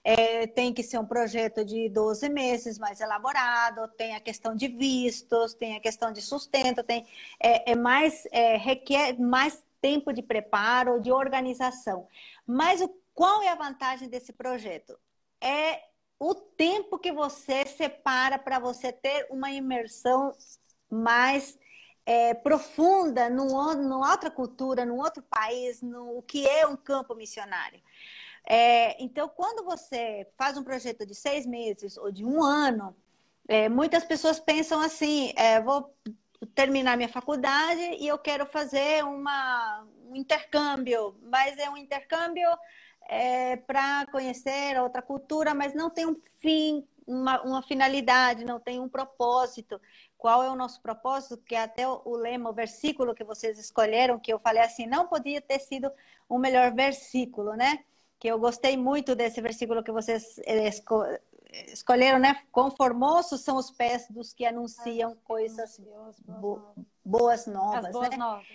S4: é, tem que ser um projeto de 12 meses mais elaborado, tem a questão de vistos, tem a questão de sustento, tem é, é mais é, requer mais tempo de preparo, de organização. Mas o, qual é a vantagem desse projeto? É o tempo que você separa para você ter uma imersão mais é, profunda num, numa outra cultura, num outro país, no que é um campo missionário. É, então, quando você faz um projeto de seis meses ou de um ano, é, muitas pessoas pensam assim: é, vou terminar minha faculdade e eu quero fazer uma, um intercâmbio, mas é um intercâmbio é, para conhecer outra cultura, mas não tem um fim, uma, uma finalidade, não tem um propósito. Qual é o nosso propósito, que é até o lema, o versículo que vocês escolheram, que eu falei assim, não podia ter sido o melhor versículo, né? Que eu gostei muito desse versículo que vocês eh, esco escolheram, né? Conformosos são os pés dos que anunciam coisas boas novas. As boas né? novas.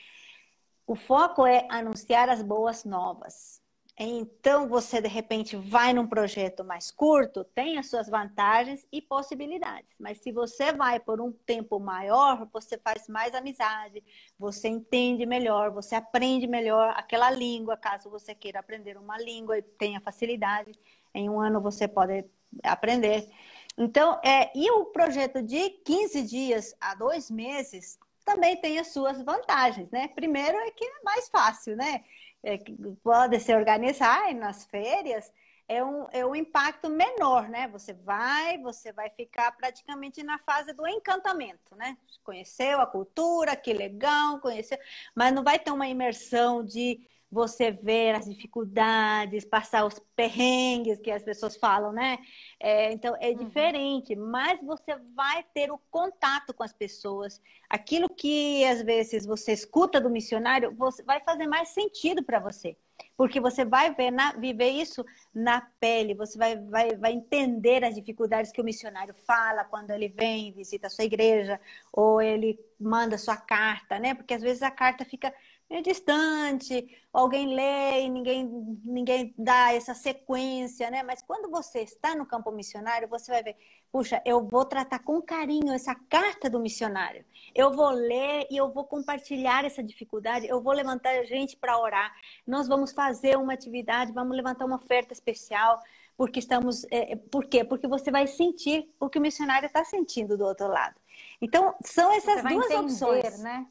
S4: O foco é anunciar as boas novas. Então, você de repente vai num projeto mais curto, tem as suas vantagens e possibilidades. Mas se você vai por um tempo maior, você faz mais amizade, você entende melhor, você aprende melhor aquela língua, caso você queira aprender uma língua e tenha facilidade. Em um ano você pode aprender. Então, é, e o projeto de 15 dias a dois meses também tem as suas vantagens, né? Primeiro é que é mais fácil, né? É, pode se organizar nas férias, é um, é um impacto menor, né? Você vai, você vai ficar praticamente na fase do encantamento, né? Conheceu a cultura, que legal, conheceu, mas não vai ter uma imersão de você ver as dificuldades, passar os perrengues que as pessoas falam, né? É, então é uhum. diferente, mas você vai ter o contato com as pessoas. Aquilo que às vezes você escuta do missionário, você vai fazer mais sentido para você, porque você vai ver na, viver isso na pele, você vai, vai, vai entender as dificuldades que o missionário fala quando ele vem visita a sua igreja ou ele manda sua carta, né? Porque às vezes a carta fica é distante, alguém lê e ninguém, ninguém dá essa sequência, né? Mas quando você está no campo missionário, você vai ver, puxa, eu vou tratar com carinho essa carta do missionário. Eu vou ler e eu vou compartilhar essa dificuldade, eu vou levantar gente para orar. Nós vamos fazer uma atividade, vamos levantar uma oferta especial porque estamos. É, por quê? Porque você vai sentir o que o missionário está sentindo do outro lado. Então, são essas duas entender, opções. Né?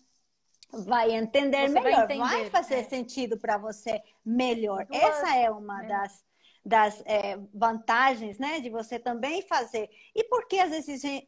S4: Vai entender você melhor, vai, entender, vai fazer é. sentido para você melhor. Duas, Essa é uma é. das das é, vantagens né, de você também fazer. E por que as,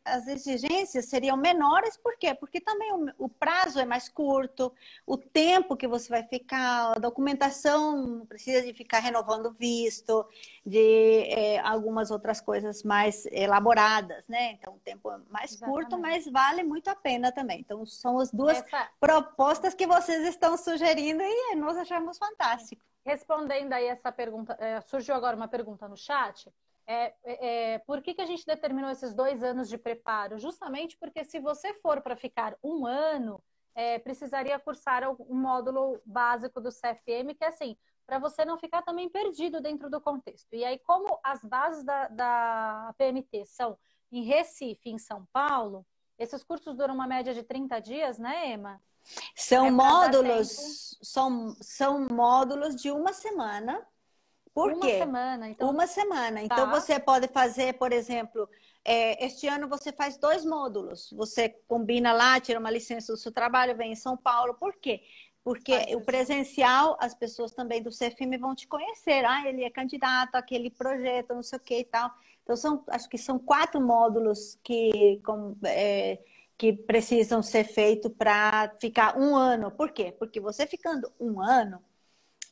S4: as exigências seriam menores? Por quê? Porque também o, o, prazo é mais curto, o tempo que você vai ficar, a documentação precisa de ficar renovando visto, de é, algumas outras coisas mais elaboradas, né? Então, o tempo é mais Exatamente. curto, mas vale muito a pena também. Então, são as duas Essa... propostas que vocês estão sugerindo e nós achamos fantástico.
S1: Respondendo aí essa pergunta, é, surgiu agora uma pergunta no chat. É, é, é, por que, que a gente determinou esses dois anos de preparo? Justamente porque se você for para ficar um ano, é, precisaria cursar um módulo básico do CFM, que é assim, para você não ficar também perdido dentro do contexto. E aí, como as bases da, da PMT são em Recife, em São Paulo, esses cursos duram uma média de 30 dias, né, Emma?
S4: São é módulos, são, são módulos de uma semana. Por
S1: uma
S4: quê?
S1: semana, então.
S4: Uma semana. Tá. Então você pode fazer, por exemplo, é, este ano você faz dois módulos. Você combina lá, tira uma licença do seu trabalho, vem em São Paulo. Por quê? Porque o presencial, as pessoas também do CFM vão te conhecer. Ah, ele é candidato àquele projeto, não sei o que e tal. Então, são, acho que são quatro módulos que, com, é, que precisam ser feitos para ficar um ano. Por quê? Porque você ficando um ano,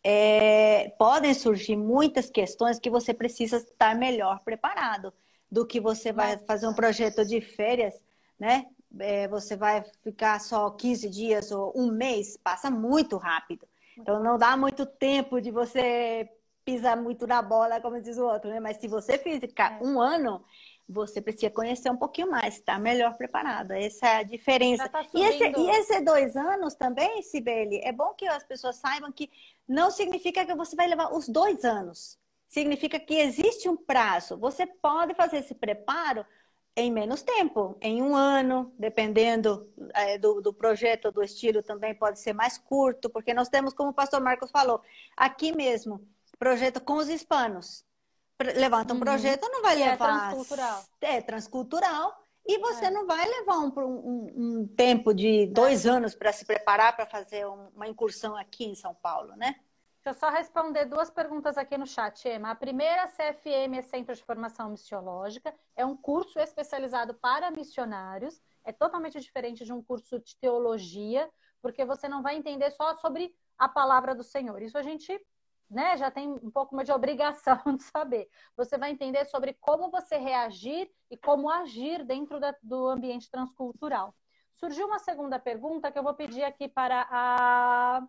S4: é, podem surgir muitas questões que você precisa estar melhor preparado do que você vai fazer um projeto de férias, né? É, você vai ficar só 15 dias ou um mês, passa muito rápido. Então não dá muito tempo de você pisar muito na bola, como diz o outro, né? Mas se você ficar é. um ano, você precisa conhecer um pouquinho mais, estar tá melhor preparada. Essa é a diferença. Tá e, esse, e esse dois anos também, Sibeli, é bom que as pessoas saibam que não significa que você vai levar os dois anos. Significa que existe um prazo. Você pode fazer esse preparo em menos tempo, em um ano, dependendo é, do, do projeto, do estilo, também pode ser mais curto, porque nós temos, como o pastor Marcos falou, aqui mesmo, projeto com os hispanos levanta um uhum. projeto, não vai que é levar. É
S1: transcultural.
S4: É transcultural. E você é. não vai levar um, um, um tempo de dois anos para se preparar para fazer uma incursão aqui em São Paulo, né?
S1: Deixa eu só responder duas perguntas aqui no chat, Emma. A primeira, CFM é Centro de Formação Missiológica, é um curso especializado para missionários, é totalmente diferente de um curso de teologia, porque você não vai entender só sobre a palavra do Senhor. Isso a gente né, já tem um pouco de obrigação de saber. Você vai entender sobre como você reagir e como agir dentro da, do ambiente transcultural. Surgiu uma segunda pergunta que eu vou pedir aqui para a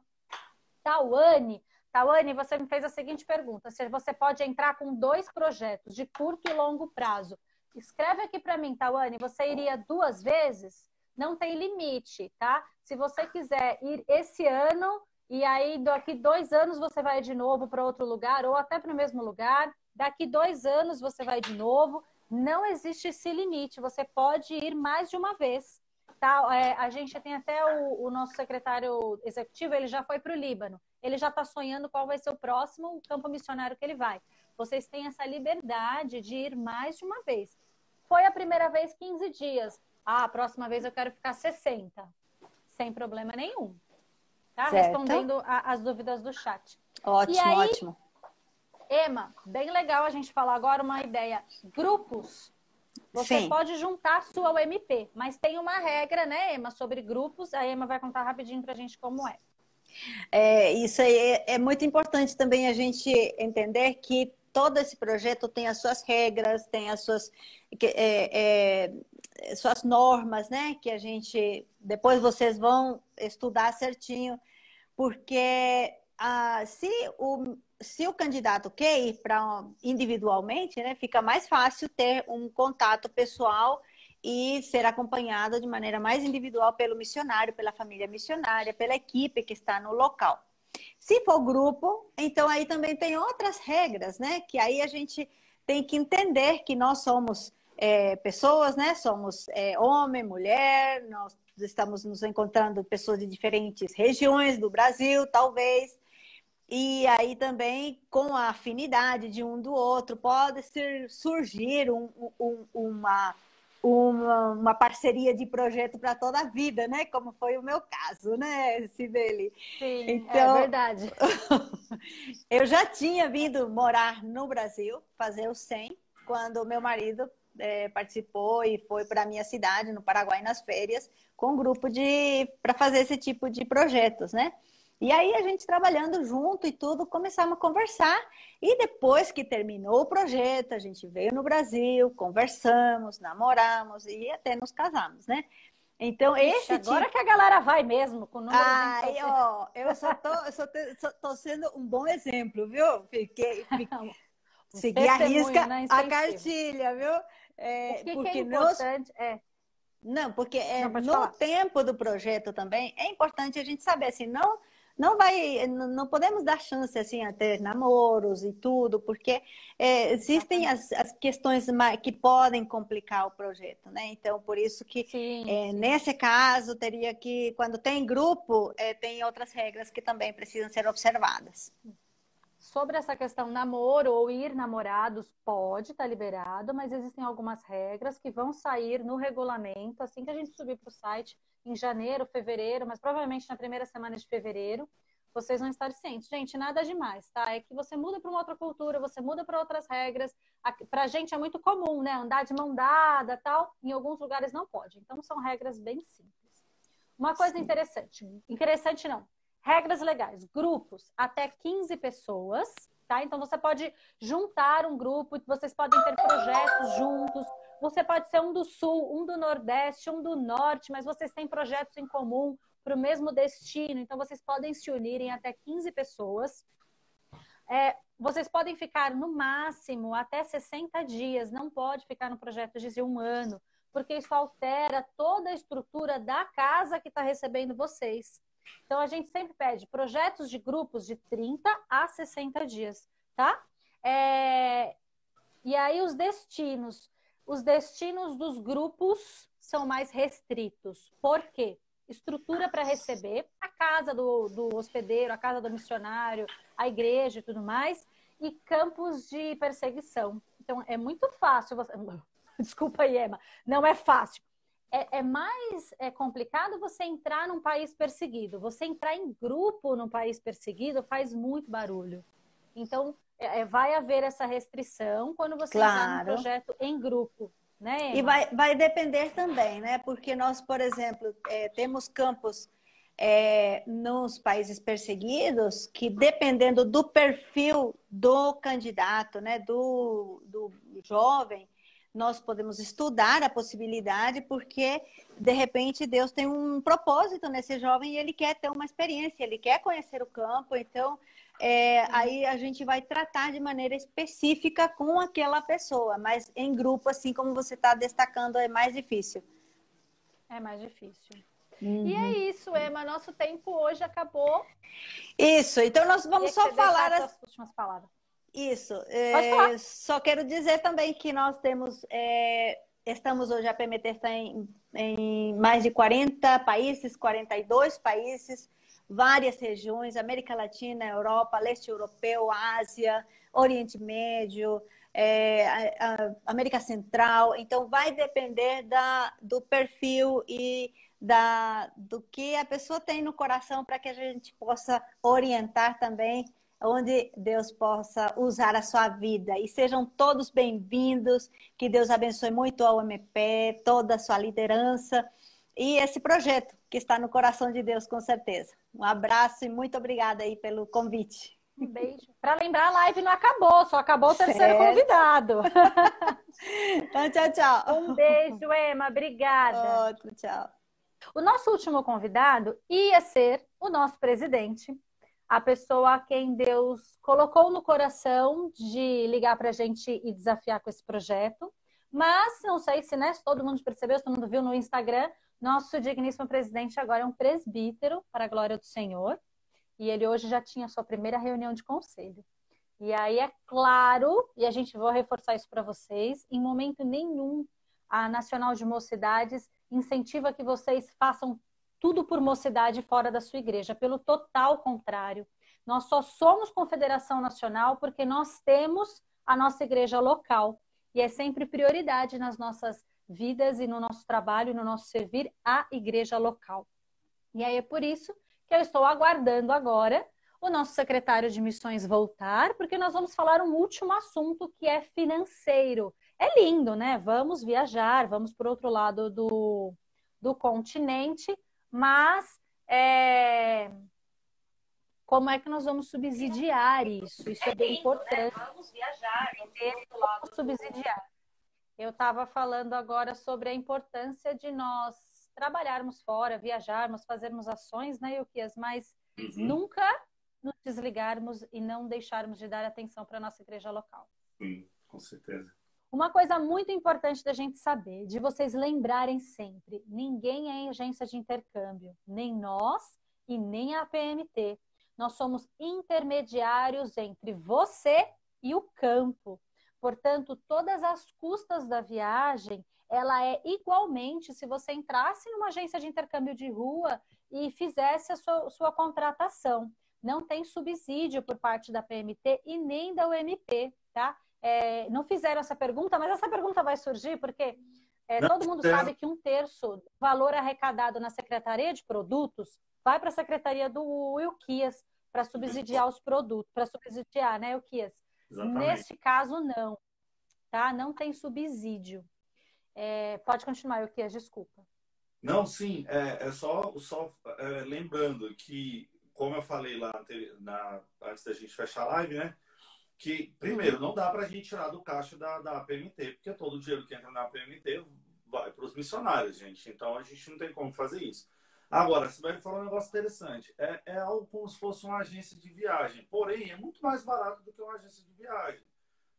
S1: Tawane. Tawane, você me fez a seguinte pergunta: se você pode entrar com dois projetos de curto e longo prazo. Escreve aqui para mim, Tawane, você iria duas vezes? Não tem limite, tá? Se você quiser ir esse ano e aí daqui dois anos você vai de novo para outro lugar ou até para o mesmo lugar, daqui dois anos você vai de novo. Não existe esse limite, você pode ir mais de uma vez. Tá? É, a gente tem até o, o, nosso secretário executivo, ele já foi para o Líbano. Ele já está sonhando qual vai ser o próximo campo missionário que ele vai. Vocês têm essa liberdade de ir mais de uma vez. Foi a primeira vez 15 dias. Ah, a próxima vez eu quero ficar 60. Sem problema nenhum. Tá? Certo. Respondendo a, as dúvidas do chat.
S4: Ótimo, aí, ótimo.
S1: Ema, bem legal a gente falar agora uma ideia. Grupos. Você Sim. pode juntar a sua UMP, mas tem uma regra, né, Ema, sobre grupos. A Ema vai contar rapidinho pra gente como é.
S4: É, isso aí é, é muito importante também a gente entender que todo esse projeto tem as suas regras, tem as suas, é, é, suas normas, né? Que a gente depois vocês vão estudar certinho, porque ah, se, o, se o candidato quer ir para individualmente, né, fica mais fácil ter um contato pessoal e ser acompanhado de maneira mais individual pelo missionário, pela família missionária, pela equipe que está no local. Se for grupo, então aí também tem outras regras, né? Que aí a gente tem que entender que nós somos é, pessoas, né? Somos é, homem, mulher, nós estamos nos encontrando pessoas de diferentes regiões do Brasil, talvez. E aí também, com a afinidade de um do outro, pode ser, surgir um, um, uma uma, uma parceria de projeto para toda a vida, né? Como foi o meu caso, né, Sibeli?
S1: Sim, é então, é verdade.
S4: eu já tinha vindo morar no Brasil, fazer o 100, quando o meu marido é, participou e foi para a minha cidade, no Paraguai, nas férias, com um grupo de para fazer esse tipo de projetos, né? E aí a gente trabalhando junto e tudo, começamos a conversar. E depois que terminou o projeto, a gente veio no Brasil, conversamos, namoramos e até nos casamos, né?
S1: Então, esse Agora tipo... que a galera vai mesmo, com o número
S4: Ai, ó, eu só tô, eu só, te, só tô sendo um bom exemplo, viu? Fiquei, fiquei segui a risca né? a cartilha, viu?
S1: É, o que, porque que é importante é
S4: não, porque é, não, no falar. tempo do projeto também é importante a gente saber assim, não não vai, não podemos dar chance assim a ter namoros e tudo, porque é, existem as, as, questões que podem complicar o projeto, né? Então, por isso que sim, é, sim. nesse caso teria que, quando tem grupo, é, tem outras regras que também precisam ser observadas.
S1: Sobre essa questão namoro ou ir namorados, pode estar tá liberado, mas existem algumas regras que vão sair no regulamento assim que a gente subir para o site em janeiro, fevereiro, mas provavelmente na primeira semana de fevereiro, vocês vão estar cientes. Gente, nada demais, tá? É que você muda para uma outra cultura, você muda para outras regras. Para a gente é muito comum, né? Andar de mão dada, tal. Em alguns lugares não pode. Então são regras bem simples. Uma coisa Sim. interessante, interessante não. Regras legais, grupos até 15 pessoas, tá? Então você pode juntar um grupo, vocês podem ter projetos juntos, você pode ser um do sul, um do nordeste, um do norte, mas vocês têm projetos em comum para o mesmo destino, então vocês podem se unir em até 15 pessoas. É, vocês podem ficar no máximo até 60 dias, não pode ficar no projeto de um ano, porque isso altera toda a estrutura da casa que está recebendo vocês. Então a gente sempre pede projetos de grupos de 30 a 60 dias, tá? É... E aí os destinos os destinos dos grupos são mais restritos. Por quê? Estrutura para receber, a casa do, do hospedeiro, a casa do missionário, a igreja e tudo mais, e campos de perseguição. Então, é muito fácil. Você... Desculpa aí, Emma. Não é fácil. É, é, mais é complicado você entrar num país perseguido. Você entrar em grupo num país perseguido faz muito barulho. Então, é, é, vai haver essa restrição quando você claro. está no projeto em grupo. Né,
S4: e vai, vai depender também, né? Porque nós, por exemplo, é, temos campos é, nos países perseguidos, que dependendo do perfil do candidato, né, do, do jovem, nós podemos estudar a possibilidade, porque de repente Deus tem um propósito nesse jovem e ele quer ter uma experiência, ele quer conhecer o campo, então é, aí a gente vai tratar de maneira específica com aquela pessoa, mas em grupo, assim como você está destacando, é mais difícil.
S1: É mais difícil. Uhum. E é isso, Emma. Nosso tempo hoje acabou.
S4: Isso. Então nós vamos só falar as
S1: últimas palavras.
S4: Isso. É, só quero dizer também que nós temos, é, estamos hoje, a PMT está em, em mais de 40 países, 42 países, várias regiões, América Latina, Europa, Leste Europeu, Ásia, Oriente Médio, é, a, a América Central. Então, vai depender da, do perfil e da, do que a pessoa tem no coração para que a gente possa orientar também onde Deus possa usar a sua vida. E sejam todos bem-vindos, que Deus abençoe muito ao MP, toda a sua liderança e esse projeto que está no coração de Deus, com certeza. Um abraço e muito obrigada aí pelo convite.
S1: Um beijo. Para lembrar, a live não acabou, só acabou o terceiro certo. convidado.
S4: então, tchau, tchau.
S1: Um beijo, Emma. Obrigada.
S4: Outro, tchau.
S1: O nosso último convidado ia ser o nosso presidente, a pessoa a quem Deus colocou no coração de ligar para a gente e desafiar com esse projeto. Mas não sei se, né, se todo mundo percebeu, se todo mundo viu no Instagram, nosso digníssimo presidente agora é um presbítero para a glória do Senhor. E ele hoje já tinha sua primeira reunião de conselho. E aí é claro, e a gente vai reforçar isso para vocês, em momento nenhum a Nacional de Mocidades incentiva que vocês façam tudo por mocidade fora da sua igreja, pelo total contrário. Nós só somos confederação nacional porque nós temos a nossa igreja local. E é sempre prioridade nas nossas vidas e no nosso trabalho, no nosso servir a igreja local. E aí é por isso que eu estou aguardando agora o nosso secretário de missões voltar, porque nós vamos falar um último assunto que é financeiro. É lindo, né? Vamos viajar, vamos para outro lado do, do continente, mas é... como é que nós vamos subsidiar isso? Isso é bem importante. Vamos viajar, vamos subsidiar. Eu estava falando agora sobre a importância de nós trabalharmos fora, viajarmos, fazermos ações, né, Euquias? Mas uhum. nunca nos desligarmos e não deixarmos de dar atenção para a nossa igreja local.
S2: Sim, com certeza.
S1: Uma coisa muito importante da gente saber, de vocês lembrarem sempre: ninguém é agência de intercâmbio, nem nós e nem a PMT. Nós somos intermediários entre você e o campo. Portanto, todas as custas da viagem, ela é igualmente se você entrasse numa agência de intercâmbio de rua e fizesse a sua, sua contratação. Não tem subsídio por parte da PMT e nem da UMP, tá? É, não fizeram essa pergunta, mas essa pergunta vai surgir porque é, todo mundo sabe que um terço do valor arrecadado na Secretaria de Produtos vai para a Secretaria do Ilquias para subsidiar os produtos, para subsidiar, né, Ilquias? Neste caso, não. Tá? Não tem subsídio. É, pode continuar, Ilquias, desculpa.
S2: Não, sim, é, é só, só é, lembrando que, como eu falei lá na, antes da gente fechar a live, né? Que, primeiro, não dá para a gente tirar do caixa da, da PMT, porque todo o dinheiro que entra na PMT vai para os missionários, gente. Então, a gente não tem como fazer isso. Agora, você vai falar um negócio interessante. É, é algo como se fosse uma agência de viagem. Porém, é muito mais barato do que uma agência de viagem.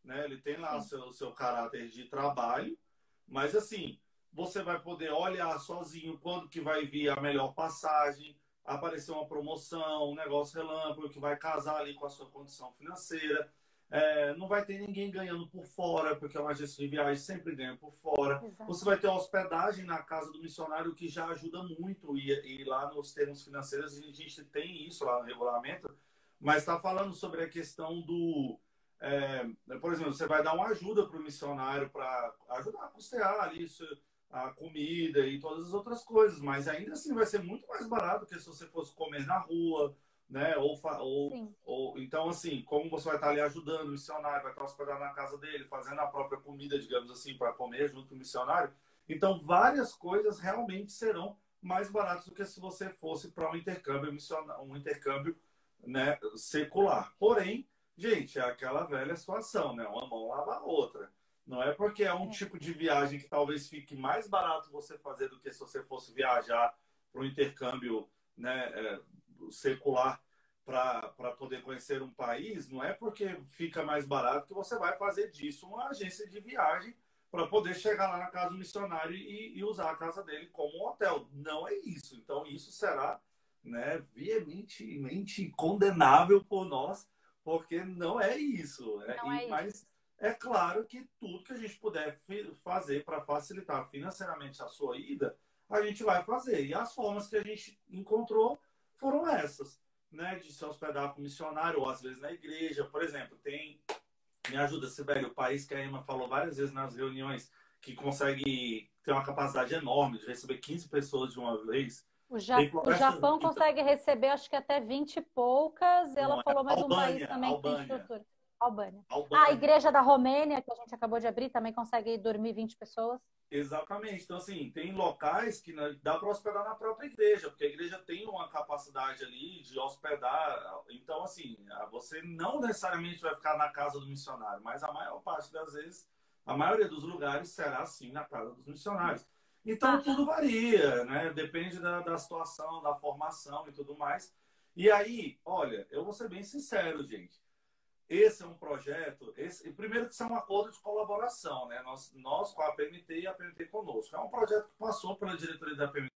S2: Né? Ele tem lá o seu, seu caráter de trabalho, mas assim, você vai poder olhar sozinho quando que vai vir a melhor passagem, aparecer uma promoção, um negócio relâmpago que vai casar ali com a sua condição financeira. É, não vai ter ninguém ganhando por fora, porque uma agência de viagem sempre ganha por fora. Exato. Você vai ter hospedagem na casa do missionário, que já ajuda muito. E, e lá nos termos financeiros a gente tem isso lá no regulamento. Mas está falando sobre a questão do. É, por exemplo, você vai dar uma ajuda para o missionário para ajudar a custear ali a comida e todas as outras coisas. Mas ainda assim vai ser muito mais barato que se você fosse comer na rua né? Ou, ou, ou, então, assim, como você vai estar ali ajudando o missionário, vai estar hospedado na casa dele, fazendo a própria comida, digamos assim, para comer junto com o missionário. Então, várias coisas realmente serão mais baratos do que se você fosse para um intercâmbio missionário, um intercâmbio né, secular. Porém, gente, é aquela velha situação, né? Uma mão lava a outra. Não é porque é um é. tipo de viagem que talvez fique mais barato você fazer do que se você fosse viajar para um intercâmbio né, é, secular para poder conhecer um país, não é porque fica mais barato que você vai fazer disso uma agência de viagem para poder chegar lá na casa do missionário e, e, usar a casa dele como um hotel. Não é isso. Então, isso será né, veementemente condenável por nós, porque não é isso. Né? Não é e, Mas é claro que tudo que a gente puder fazer para facilitar financeiramente a sua ida, a gente vai fazer. E as formas que a gente encontrou foram essas né, de se hospedar com missionário, ou às vezes na igreja. Por exemplo, tem. Me ajuda, Sibeli, o país que a Emma falou várias vezes nas reuniões, que consegue ter uma capacidade enorme de receber 15 pessoas de uma vez.
S1: O, ja o Japão consegue receber, acho que até 20 e poucas. Ela Não, falou mais Albânia, um país também Albânia. que tem estrutura. Albânia. Albânia. Ah, a igreja da Romênia, que a gente acabou de abrir, também consegue dormir 20 pessoas.
S2: Exatamente. Então, assim, tem locais que né, dá para hospedar na própria igreja, porque a igreja tem uma capacidade ali de hospedar. Então, assim, você não necessariamente vai ficar na casa do missionário, mas a maior parte das vezes, a maioria dos lugares será assim na casa dos missionários. Então, tudo varia, né? Depende da, da situação, da formação e tudo mais. E aí, olha, eu vou ser bem sincero, gente. Esse é um projeto, esse, primeiro que isso é um acordo de colaboração, né? Nós, nós com a PMT e a PMT conosco. É um projeto que passou pela diretoria da PMT.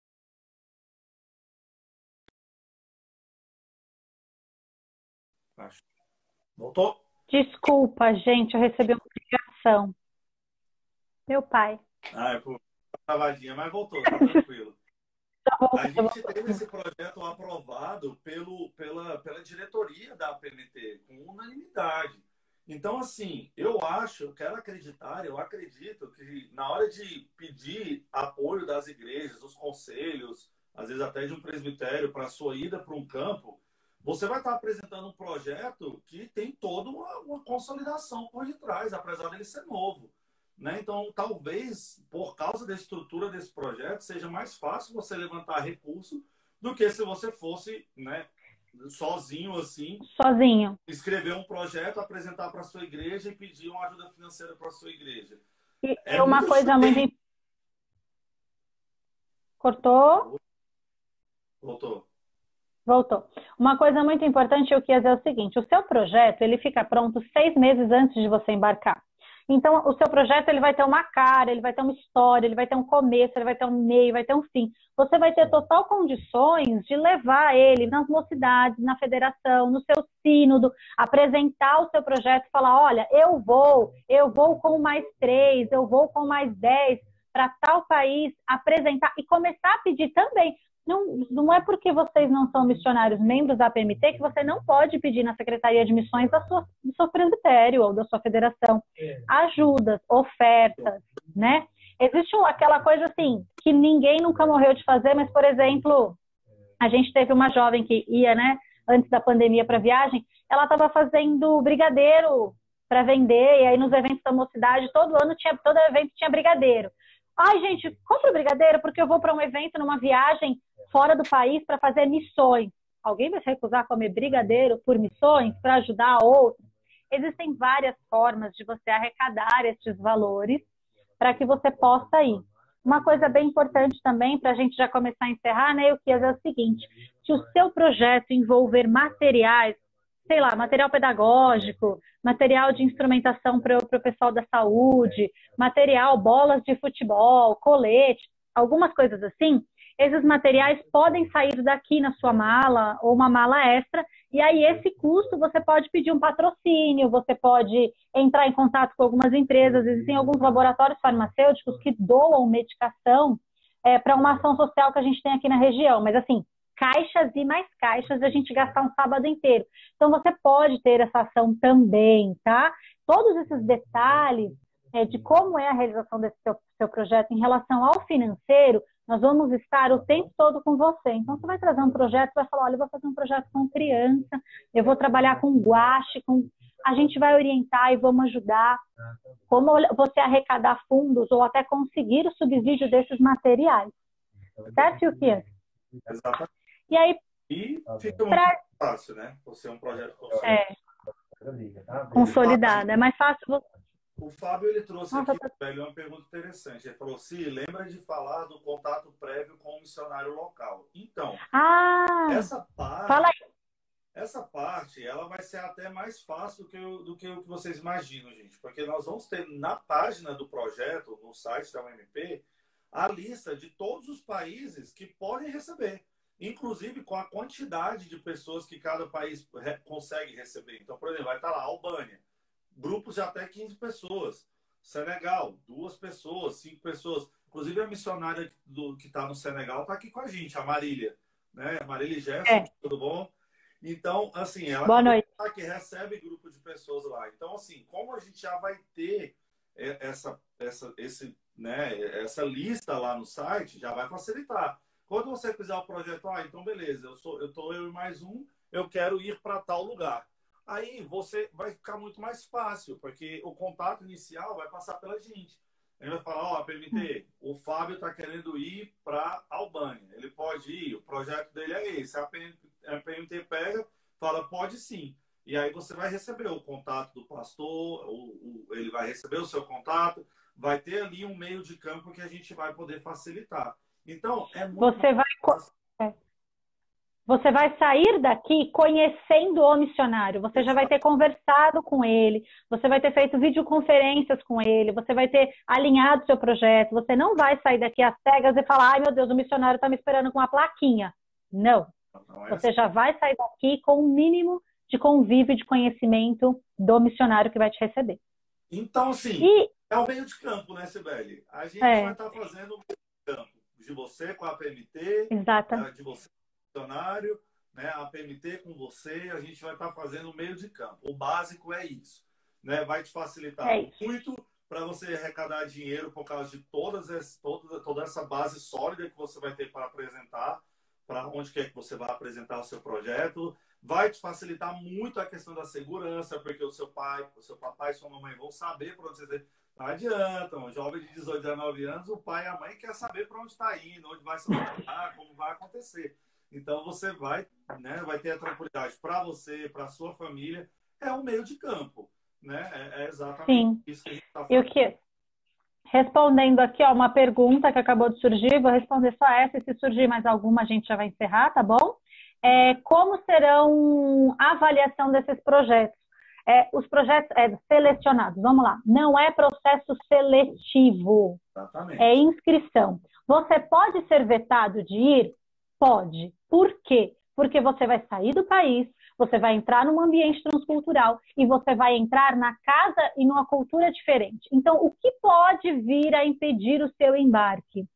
S2: Voltou?
S1: Desculpa, gente, eu recebi uma ligação. Meu pai.
S2: Ah, é por travadinha, mas voltou, tá tranquilo. A gente teve esse projeto aprovado pelo, pela, pela diretoria da PMT, com unanimidade. Então, assim, eu acho, eu quero acreditar, eu acredito que na hora de pedir apoio das igrejas, dos conselhos, às vezes até de um presbitério, para a sua ida para um campo, você vai estar apresentando um projeto que tem toda uma, uma consolidação por detrás, apesar dele ser novo. Né? Então, talvez, por causa da estrutura desse projeto, seja mais fácil você levantar recurso do que se você fosse né, sozinho assim.
S1: Sozinho.
S2: Escrever um projeto, apresentar para sua igreja e pedir uma ajuda financeira para sua igreja.
S1: E é uma muito coisa muito. Cortou?
S2: Voltou.
S1: Voltou. Uma coisa muito importante, eu queria dizer é o seguinte: o seu projeto ele fica pronto seis meses antes de você embarcar. Então, o seu projeto ele vai ter uma cara, ele vai ter uma história, ele vai ter um começo, ele vai ter um meio, vai ter um fim. Você vai ter total condições de levar ele nas mocidades, na federação, no seu sínodo, apresentar o seu projeto e falar: olha, eu vou, eu vou com mais três, eu vou com mais dez para tal país apresentar e começar a pedir também não, não é porque vocês não são missionários membros da PMT que você não pode pedir na Secretaria de Missões da sua, do seu presbitério ou da sua federação ajudas, ofertas, né? Existe aquela coisa assim, que ninguém nunca morreu de fazer, mas, por exemplo, a gente teve uma jovem que ia, né, antes da pandemia para viagem, ela estava fazendo brigadeiro para vender, e aí nos eventos da mocidade, todo ano tinha, todo evento tinha brigadeiro. Ai, gente, compra o brigadeiro porque eu vou para um evento, numa viagem fora do país para fazer missões. Alguém vai se recusar a comer brigadeiro por missões para ajudar outros? Existem várias formas de você arrecadar esses valores para que você possa ir. Uma coisa bem importante também, para a gente já começar a encerrar, né, eu queria dizer o seguinte: se o seu projeto envolver materiais, sei lá, material pedagógico, material de instrumentação para o pessoal da saúde, material, bolas de futebol, colete, algumas coisas assim, esses materiais podem sair daqui na sua mala ou uma mala extra, e aí esse custo você pode pedir um patrocínio, você pode entrar em contato com algumas empresas, existem alguns laboratórios farmacêuticos que doam medicação é, para uma ação social que a gente tem aqui na região, mas assim, caixas e mais caixas a gente gastar um sábado inteiro. Então você pode ter essa ação também, tá? Todos esses detalhes é, de como é a realização desse seu, seu projeto em relação ao financeiro, nós vamos estar o tempo todo com você. Então, você vai trazer um projeto, vai falar, olha, eu vou fazer um projeto com criança, eu vou trabalhar com guache, com... a gente vai orientar e vamos ajudar como você arrecadar fundos ou até conseguir o subsídio desses materiais. Certo, Yukias?
S2: Exatamente.
S1: E aí.
S2: E fica muito pra... fácil, né? Você é um projeto consolidado.
S1: É. Consolidado. É mais fácil você.
S2: O Fábio ele trouxe Nossa, aqui tá... uma pergunta interessante. Ele falou: se lembra de falar do contato prévio com o missionário local. Então,
S1: ah,
S2: essa parte.
S1: Fala aí.
S2: Essa parte, ela vai ser até mais fácil do que, o, do que o que vocês imaginam, gente. Porque nós vamos ter na página do projeto, no site da UMP, a lista de todos os países que podem receber. Inclusive com a quantidade de pessoas que cada país re consegue receber. Então, por exemplo, vai estar lá Albânia, grupos de até 15 pessoas. Senegal, duas pessoas, cinco pessoas. Inclusive a missionária do, que está no Senegal está aqui com a gente, a Marília. Né? Marília Gerson, é. tudo bom? Então, assim, ela
S1: noite.
S2: que recebe grupo de pessoas lá. Então, assim, como a gente já vai ter é, essa, essa, esse, né, essa lista lá no site, já vai facilitar. Quando você fizer o projeto, ah, então beleza, eu sou, eu tô eu e mais um, eu quero ir para tal lugar. Aí você vai ficar muito mais fácil, porque o contato inicial vai passar pela gente. Gente vai falar, ó, oh, PMT, o Fábio está querendo ir para Albânia. Ele pode ir, o projeto dele é esse. A PMT pega, fala, pode sim. E aí você vai receber o contato do pastor, ele vai receber o seu contato, vai ter ali um meio de campo que a gente vai poder facilitar. Então, é muito
S1: você vai é. Você vai sair daqui conhecendo o missionário. Você já vai ter conversado com ele, você vai ter feito videoconferências com ele, você vai ter alinhado seu projeto. Você não vai sair daqui às cegas e falar: ai meu Deus, o missionário está me esperando com uma plaquinha. Não. É Você já assim. vai sair daqui com o um mínimo de convívio e de conhecimento do missionário que vai te receber.
S2: Então, assim, e... é o meio de campo, né, Sibeli? A gente é. vai estar fazendo o meio de campo de você com a PMT,
S1: Exato.
S2: de você com o missionário, né, a PMT com você, a gente vai estar fazendo o meio de campo. O básico é isso. Né? Vai te facilitar é muito para você arrecadar dinheiro por causa de todas as, toda, toda essa base sólida que você vai ter para apresentar para onde quer que você vá apresentar o seu projeto. Vai te facilitar muito a questão da segurança, porque o seu pai, o seu papai e sua mamãe vão saber para onde você não adianta, um jovem de 18, 19 anos, o pai e a mãe quer saber para onde está indo, onde vai se hospedar, como vai acontecer. Então você vai, né, vai ter a tranquilidade para você, para sua família. É um meio de campo, né? É, é exatamente Sim. isso que a gente está falando. E o que,
S1: Respondendo aqui, ó, uma pergunta que acabou de surgir, vou responder só essa, e se surgir mais alguma, a gente já vai encerrar, tá bom? É, como serão a avaliação desses projetos? É, os projetos é, selecionados, vamos lá, não é processo seletivo,
S2: Exatamente.
S1: é inscrição. Você pode ser vetado de ir? Pode. Por quê? Porque você vai sair do país, você vai entrar num ambiente transcultural e você vai entrar na casa e numa cultura diferente. Então, o que pode vir a impedir o seu embarque?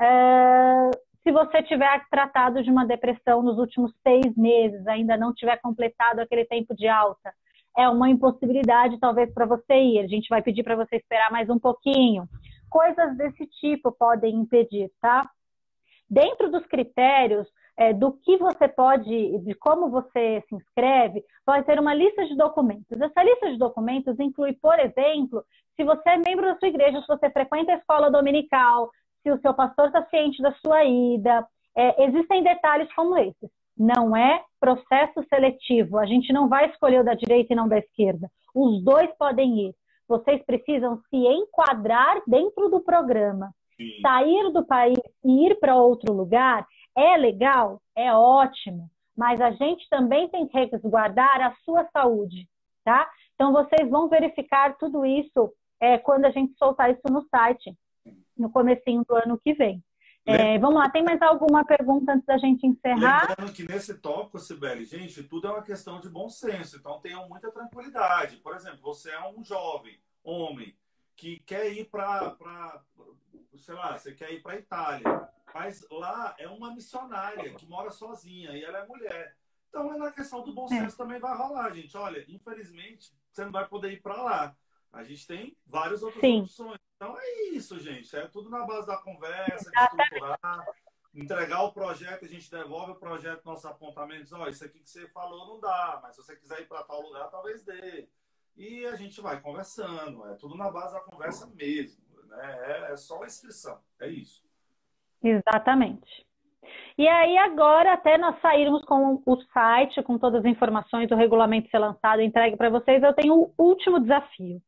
S1: É, se você tiver tratado de uma depressão nos últimos seis meses, ainda não tiver completado aquele tempo de alta, é uma impossibilidade talvez para você ir. A gente vai pedir para você esperar mais um pouquinho. Coisas desse tipo podem impedir, tá? Dentro dos critérios, é, do que você pode, de como você se inscreve, vai ter uma lista de documentos. Essa lista de documentos inclui, por exemplo, se você é membro da sua igreja, se você frequenta a escola dominical, se o seu pastor está ciente da sua ida. É, existem detalhes como esses. Não é processo seletivo. A gente não vai escolher o da direita e não da esquerda. Os dois podem ir. Vocês precisam se enquadrar dentro do programa. Sim. Sair do país e ir para outro lugar é legal? É ótimo. Mas a gente também tem que resguardar a sua saúde, tá? Então vocês vão verificar tudo isso é, quando a gente soltar isso no site, no comecinho do ano que vem. É, vamos lá, tem mais alguma pergunta antes da gente encerrar?
S2: Lembrando que nesse tópico, Sibeli, gente, tudo é uma questão de bom senso, então tenham muita tranquilidade. Por exemplo, você é um jovem, homem, que quer ir para, sei lá, você quer ir para a Itália. Mas lá é uma missionária que mora sozinha e ela é mulher. Então, é na questão do bom é. senso é. também vai rolar, gente. Olha, infelizmente, você não vai poder ir para lá. A gente tem várias outras Sim. opções. Então, é isso, gente. É tudo na base da conversa, de estruturar, entregar o projeto, a gente devolve o projeto, nossos apontamentos. Ó, oh, isso aqui que você falou não dá, mas se você quiser ir para tal lugar, talvez dê. E a gente vai conversando. É tudo na base da conversa mesmo. Né? É, é só a inscrição. É isso.
S1: Exatamente. E aí agora, até nós sairmos com o site, com todas as informações, o regulamento ser lançado, entregue para vocês, eu tenho o último desafio.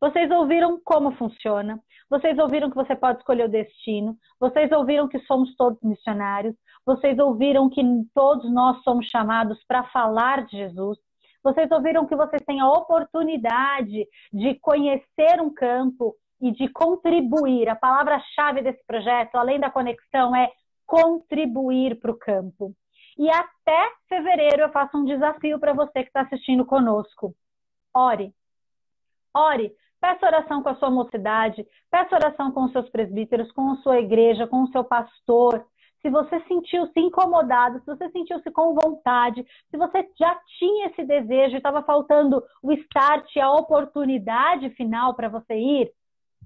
S1: Vocês ouviram como funciona, vocês ouviram que você pode escolher o destino, vocês ouviram que somos todos missionários, vocês ouviram que todos nós somos chamados para falar de Jesus, vocês ouviram que vocês têm a oportunidade de conhecer um campo e de contribuir. A palavra-chave desse projeto, além da conexão, é contribuir para o campo. E até fevereiro eu faço um desafio para você que está assistindo conosco. Ore. Ore Peça oração com a sua mocidade, peça oração com os seus presbíteros, com a sua igreja, com o seu pastor. Se você sentiu-se incomodado, se você sentiu-se com vontade, se você já tinha esse desejo e estava faltando o start, a oportunidade final para você ir,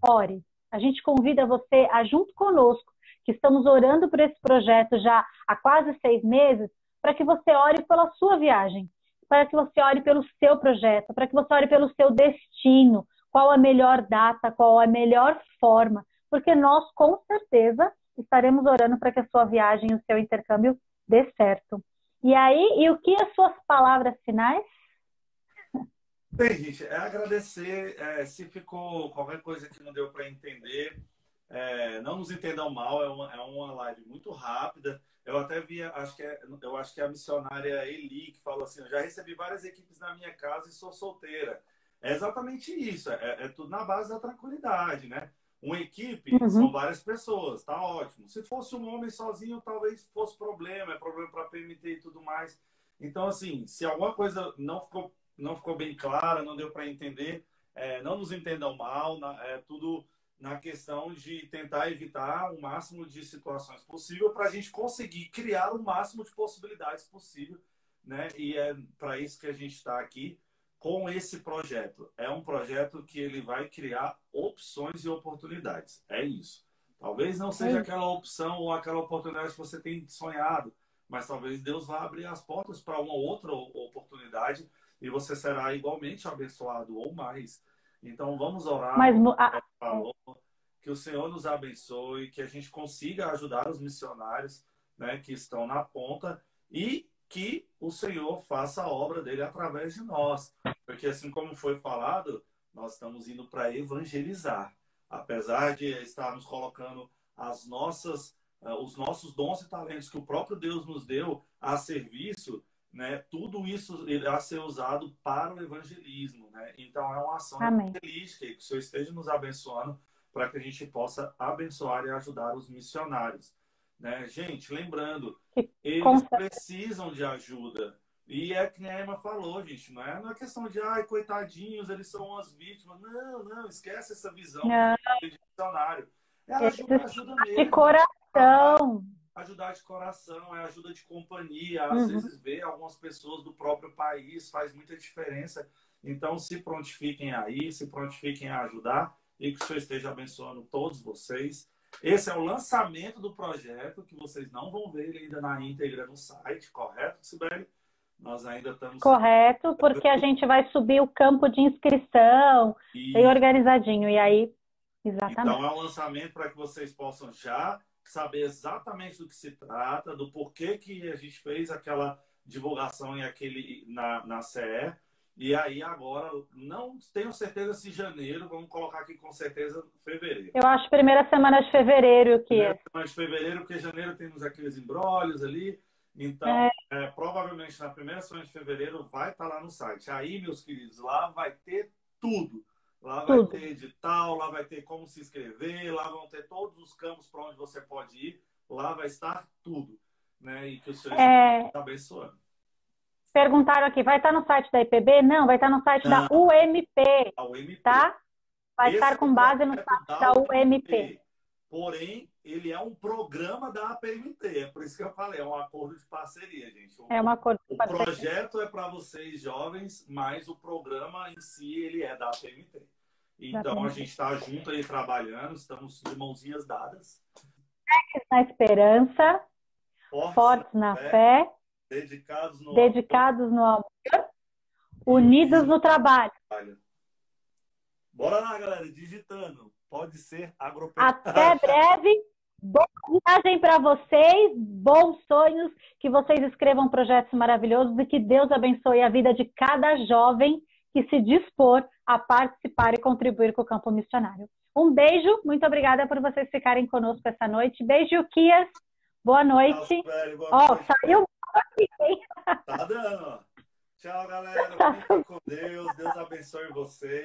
S1: ore. A gente convida você a, junto conosco, que estamos orando por esse projeto já há quase seis meses, para que você ore pela sua viagem, para que você ore pelo seu projeto, para que você ore pelo seu destino, qual a melhor data, qual a melhor forma, porque nós com certeza estaremos orando para que a sua viagem o seu intercâmbio dê certo. E aí, e o que as suas palavras finais?
S2: Bem, gente, é agradecer. É, se ficou qualquer coisa que não deu para entender, é, não nos entendam mal, é uma, é uma live muito rápida. Eu até vi, acho que é, eu acho que é a missionária Eli que falou assim: eu já recebi várias equipes na minha casa e sou solteira. É exatamente isso. É, é tudo na base da tranquilidade, né? Uma equipe uhum. são várias pessoas, tá ótimo. Se fosse um homem sozinho, talvez fosse problema, é problema para PMT e tudo mais. Então, assim, se alguma coisa não ficou, não ficou bem clara, não deu para entender, é, não nos entendam mal, na, é tudo na questão de tentar evitar o máximo de situações possível para a gente conseguir criar o máximo de possibilidades possível, né? E é para isso que a gente está aqui com esse projeto. É um projeto que ele vai criar opções e oportunidades. É isso. Talvez não seja é aquela opção ou aquela oportunidade que você tem sonhado, mas talvez Deus vá abrir as portas para uma outra oportunidade e você será igualmente abençoado ou mais. Então vamos orar.
S1: Mas,
S2: falou, que o Senhor nos abençoe, que a gente consiga ajudar os missionários né, que estão na ponta e que o Senhor faça a obra dele através de nós. Porque, assim como foi falado, nós estamos indo para evangelizar. Apesar de estarmos colocando as nossas, uh, os nossos dons e talentos que o próprio Deus nos deu a serviço, né, tudo isso irá ser usado para o evangelismo. Né? Então, é uma ação
S1: Amém.
S2: evangelística que o Senhor esteja nos abençoando para que a gente possa abençoar e ajudar os missionários. Né? Gente, lembrando, eles precisam de ajuda. E é que a Emma falou, gente, não é, não é questão de, ai, coitadinhos, eles são umas vítimas. Não, não, esquece essa visão de missionário. É ajuda, ajuda mesmo.
S1: De coração.
S2: Ajudar de coração, é ajuda de companhia. Às uhum. vezes ver algumas pessoas do próprio país faz muita diferença. Então, se prontifiquem aí, se prontifiquem a ajudar e que o Senhor esteja abençoando todos vocês. Esse é o lançamento do projeto, que vocês não vão ver ele ainda na íntegra no site, correto, Sibeli? Nós ainda estamos.
S1: Correto, porque a gente vai subir o campo de inscrição, e... bem organizadinho. E aí, exatamente.
S2: Então, é um lançamento para que vocês possam já saber exatamente do que se trata, do porquê que a gente fez aquela divulgação em aquele, na, na CE e aí agora, não tenho certeza se janeiro, vamos colocar aqui com certeza fevereiro.
S1: Eu acho primeira semana de fevereiro que
S2: primeira é. semana de fevereiro, porque janeiro temos aqueles embrólios ali. Então, é. É, provavelmente na primeira semana de fevereiro vai estar lá no site. Aí, meus queridos, lá vai ter tudo. Lá vai tudo. ter edital, lá vai ter como se inscrever, lá vão ter todos os campos para onde você pode ir. Lá vai estar tudo. Né? E que o Senhor é... está abençoando.
S1: Perguntaram aqui, vai estar no site da IPB? Não, vai estar no site Não. da UMP.
S2: A UMP.
S1: Tá? Vai Esse estar com base no site da, da UMP.
S2: Porém, ele é um programa da APMT. É por isso que eu falei, é um acordo de parceria, gente. O,
S1: é um acordo
S2: de parceria. O projeto é para vocês jovens, mas o programa em si, ele é da APMT. Então, a gente está junto aí trabalhando, estamos de mãozinhas dadas.
S1: Na esperança, fortes, fortes na fé, fé
S2: Dedicados no,
S1: dedicados no amor, unidos no trabalho.
S2: Bora lá, galera, digitando. Pode ser
S1: agropecuária. Até breve. Boa viagem para vocês, bons sonhos, que vocês escrevam projetos maravilhosos e que Deus abençoe a vida de cada jovem que se dispor a participar e contribuir com o campo missionário. Um beijo, muito obrigada por vocês ficarem conosco essa noite. Beijo, Kias. Boa noite. Ó, oh, saiu
S2: aqui, hein? Tá dando. Tchau, galera. Fiquem com Deus. Deus abençoe vocês.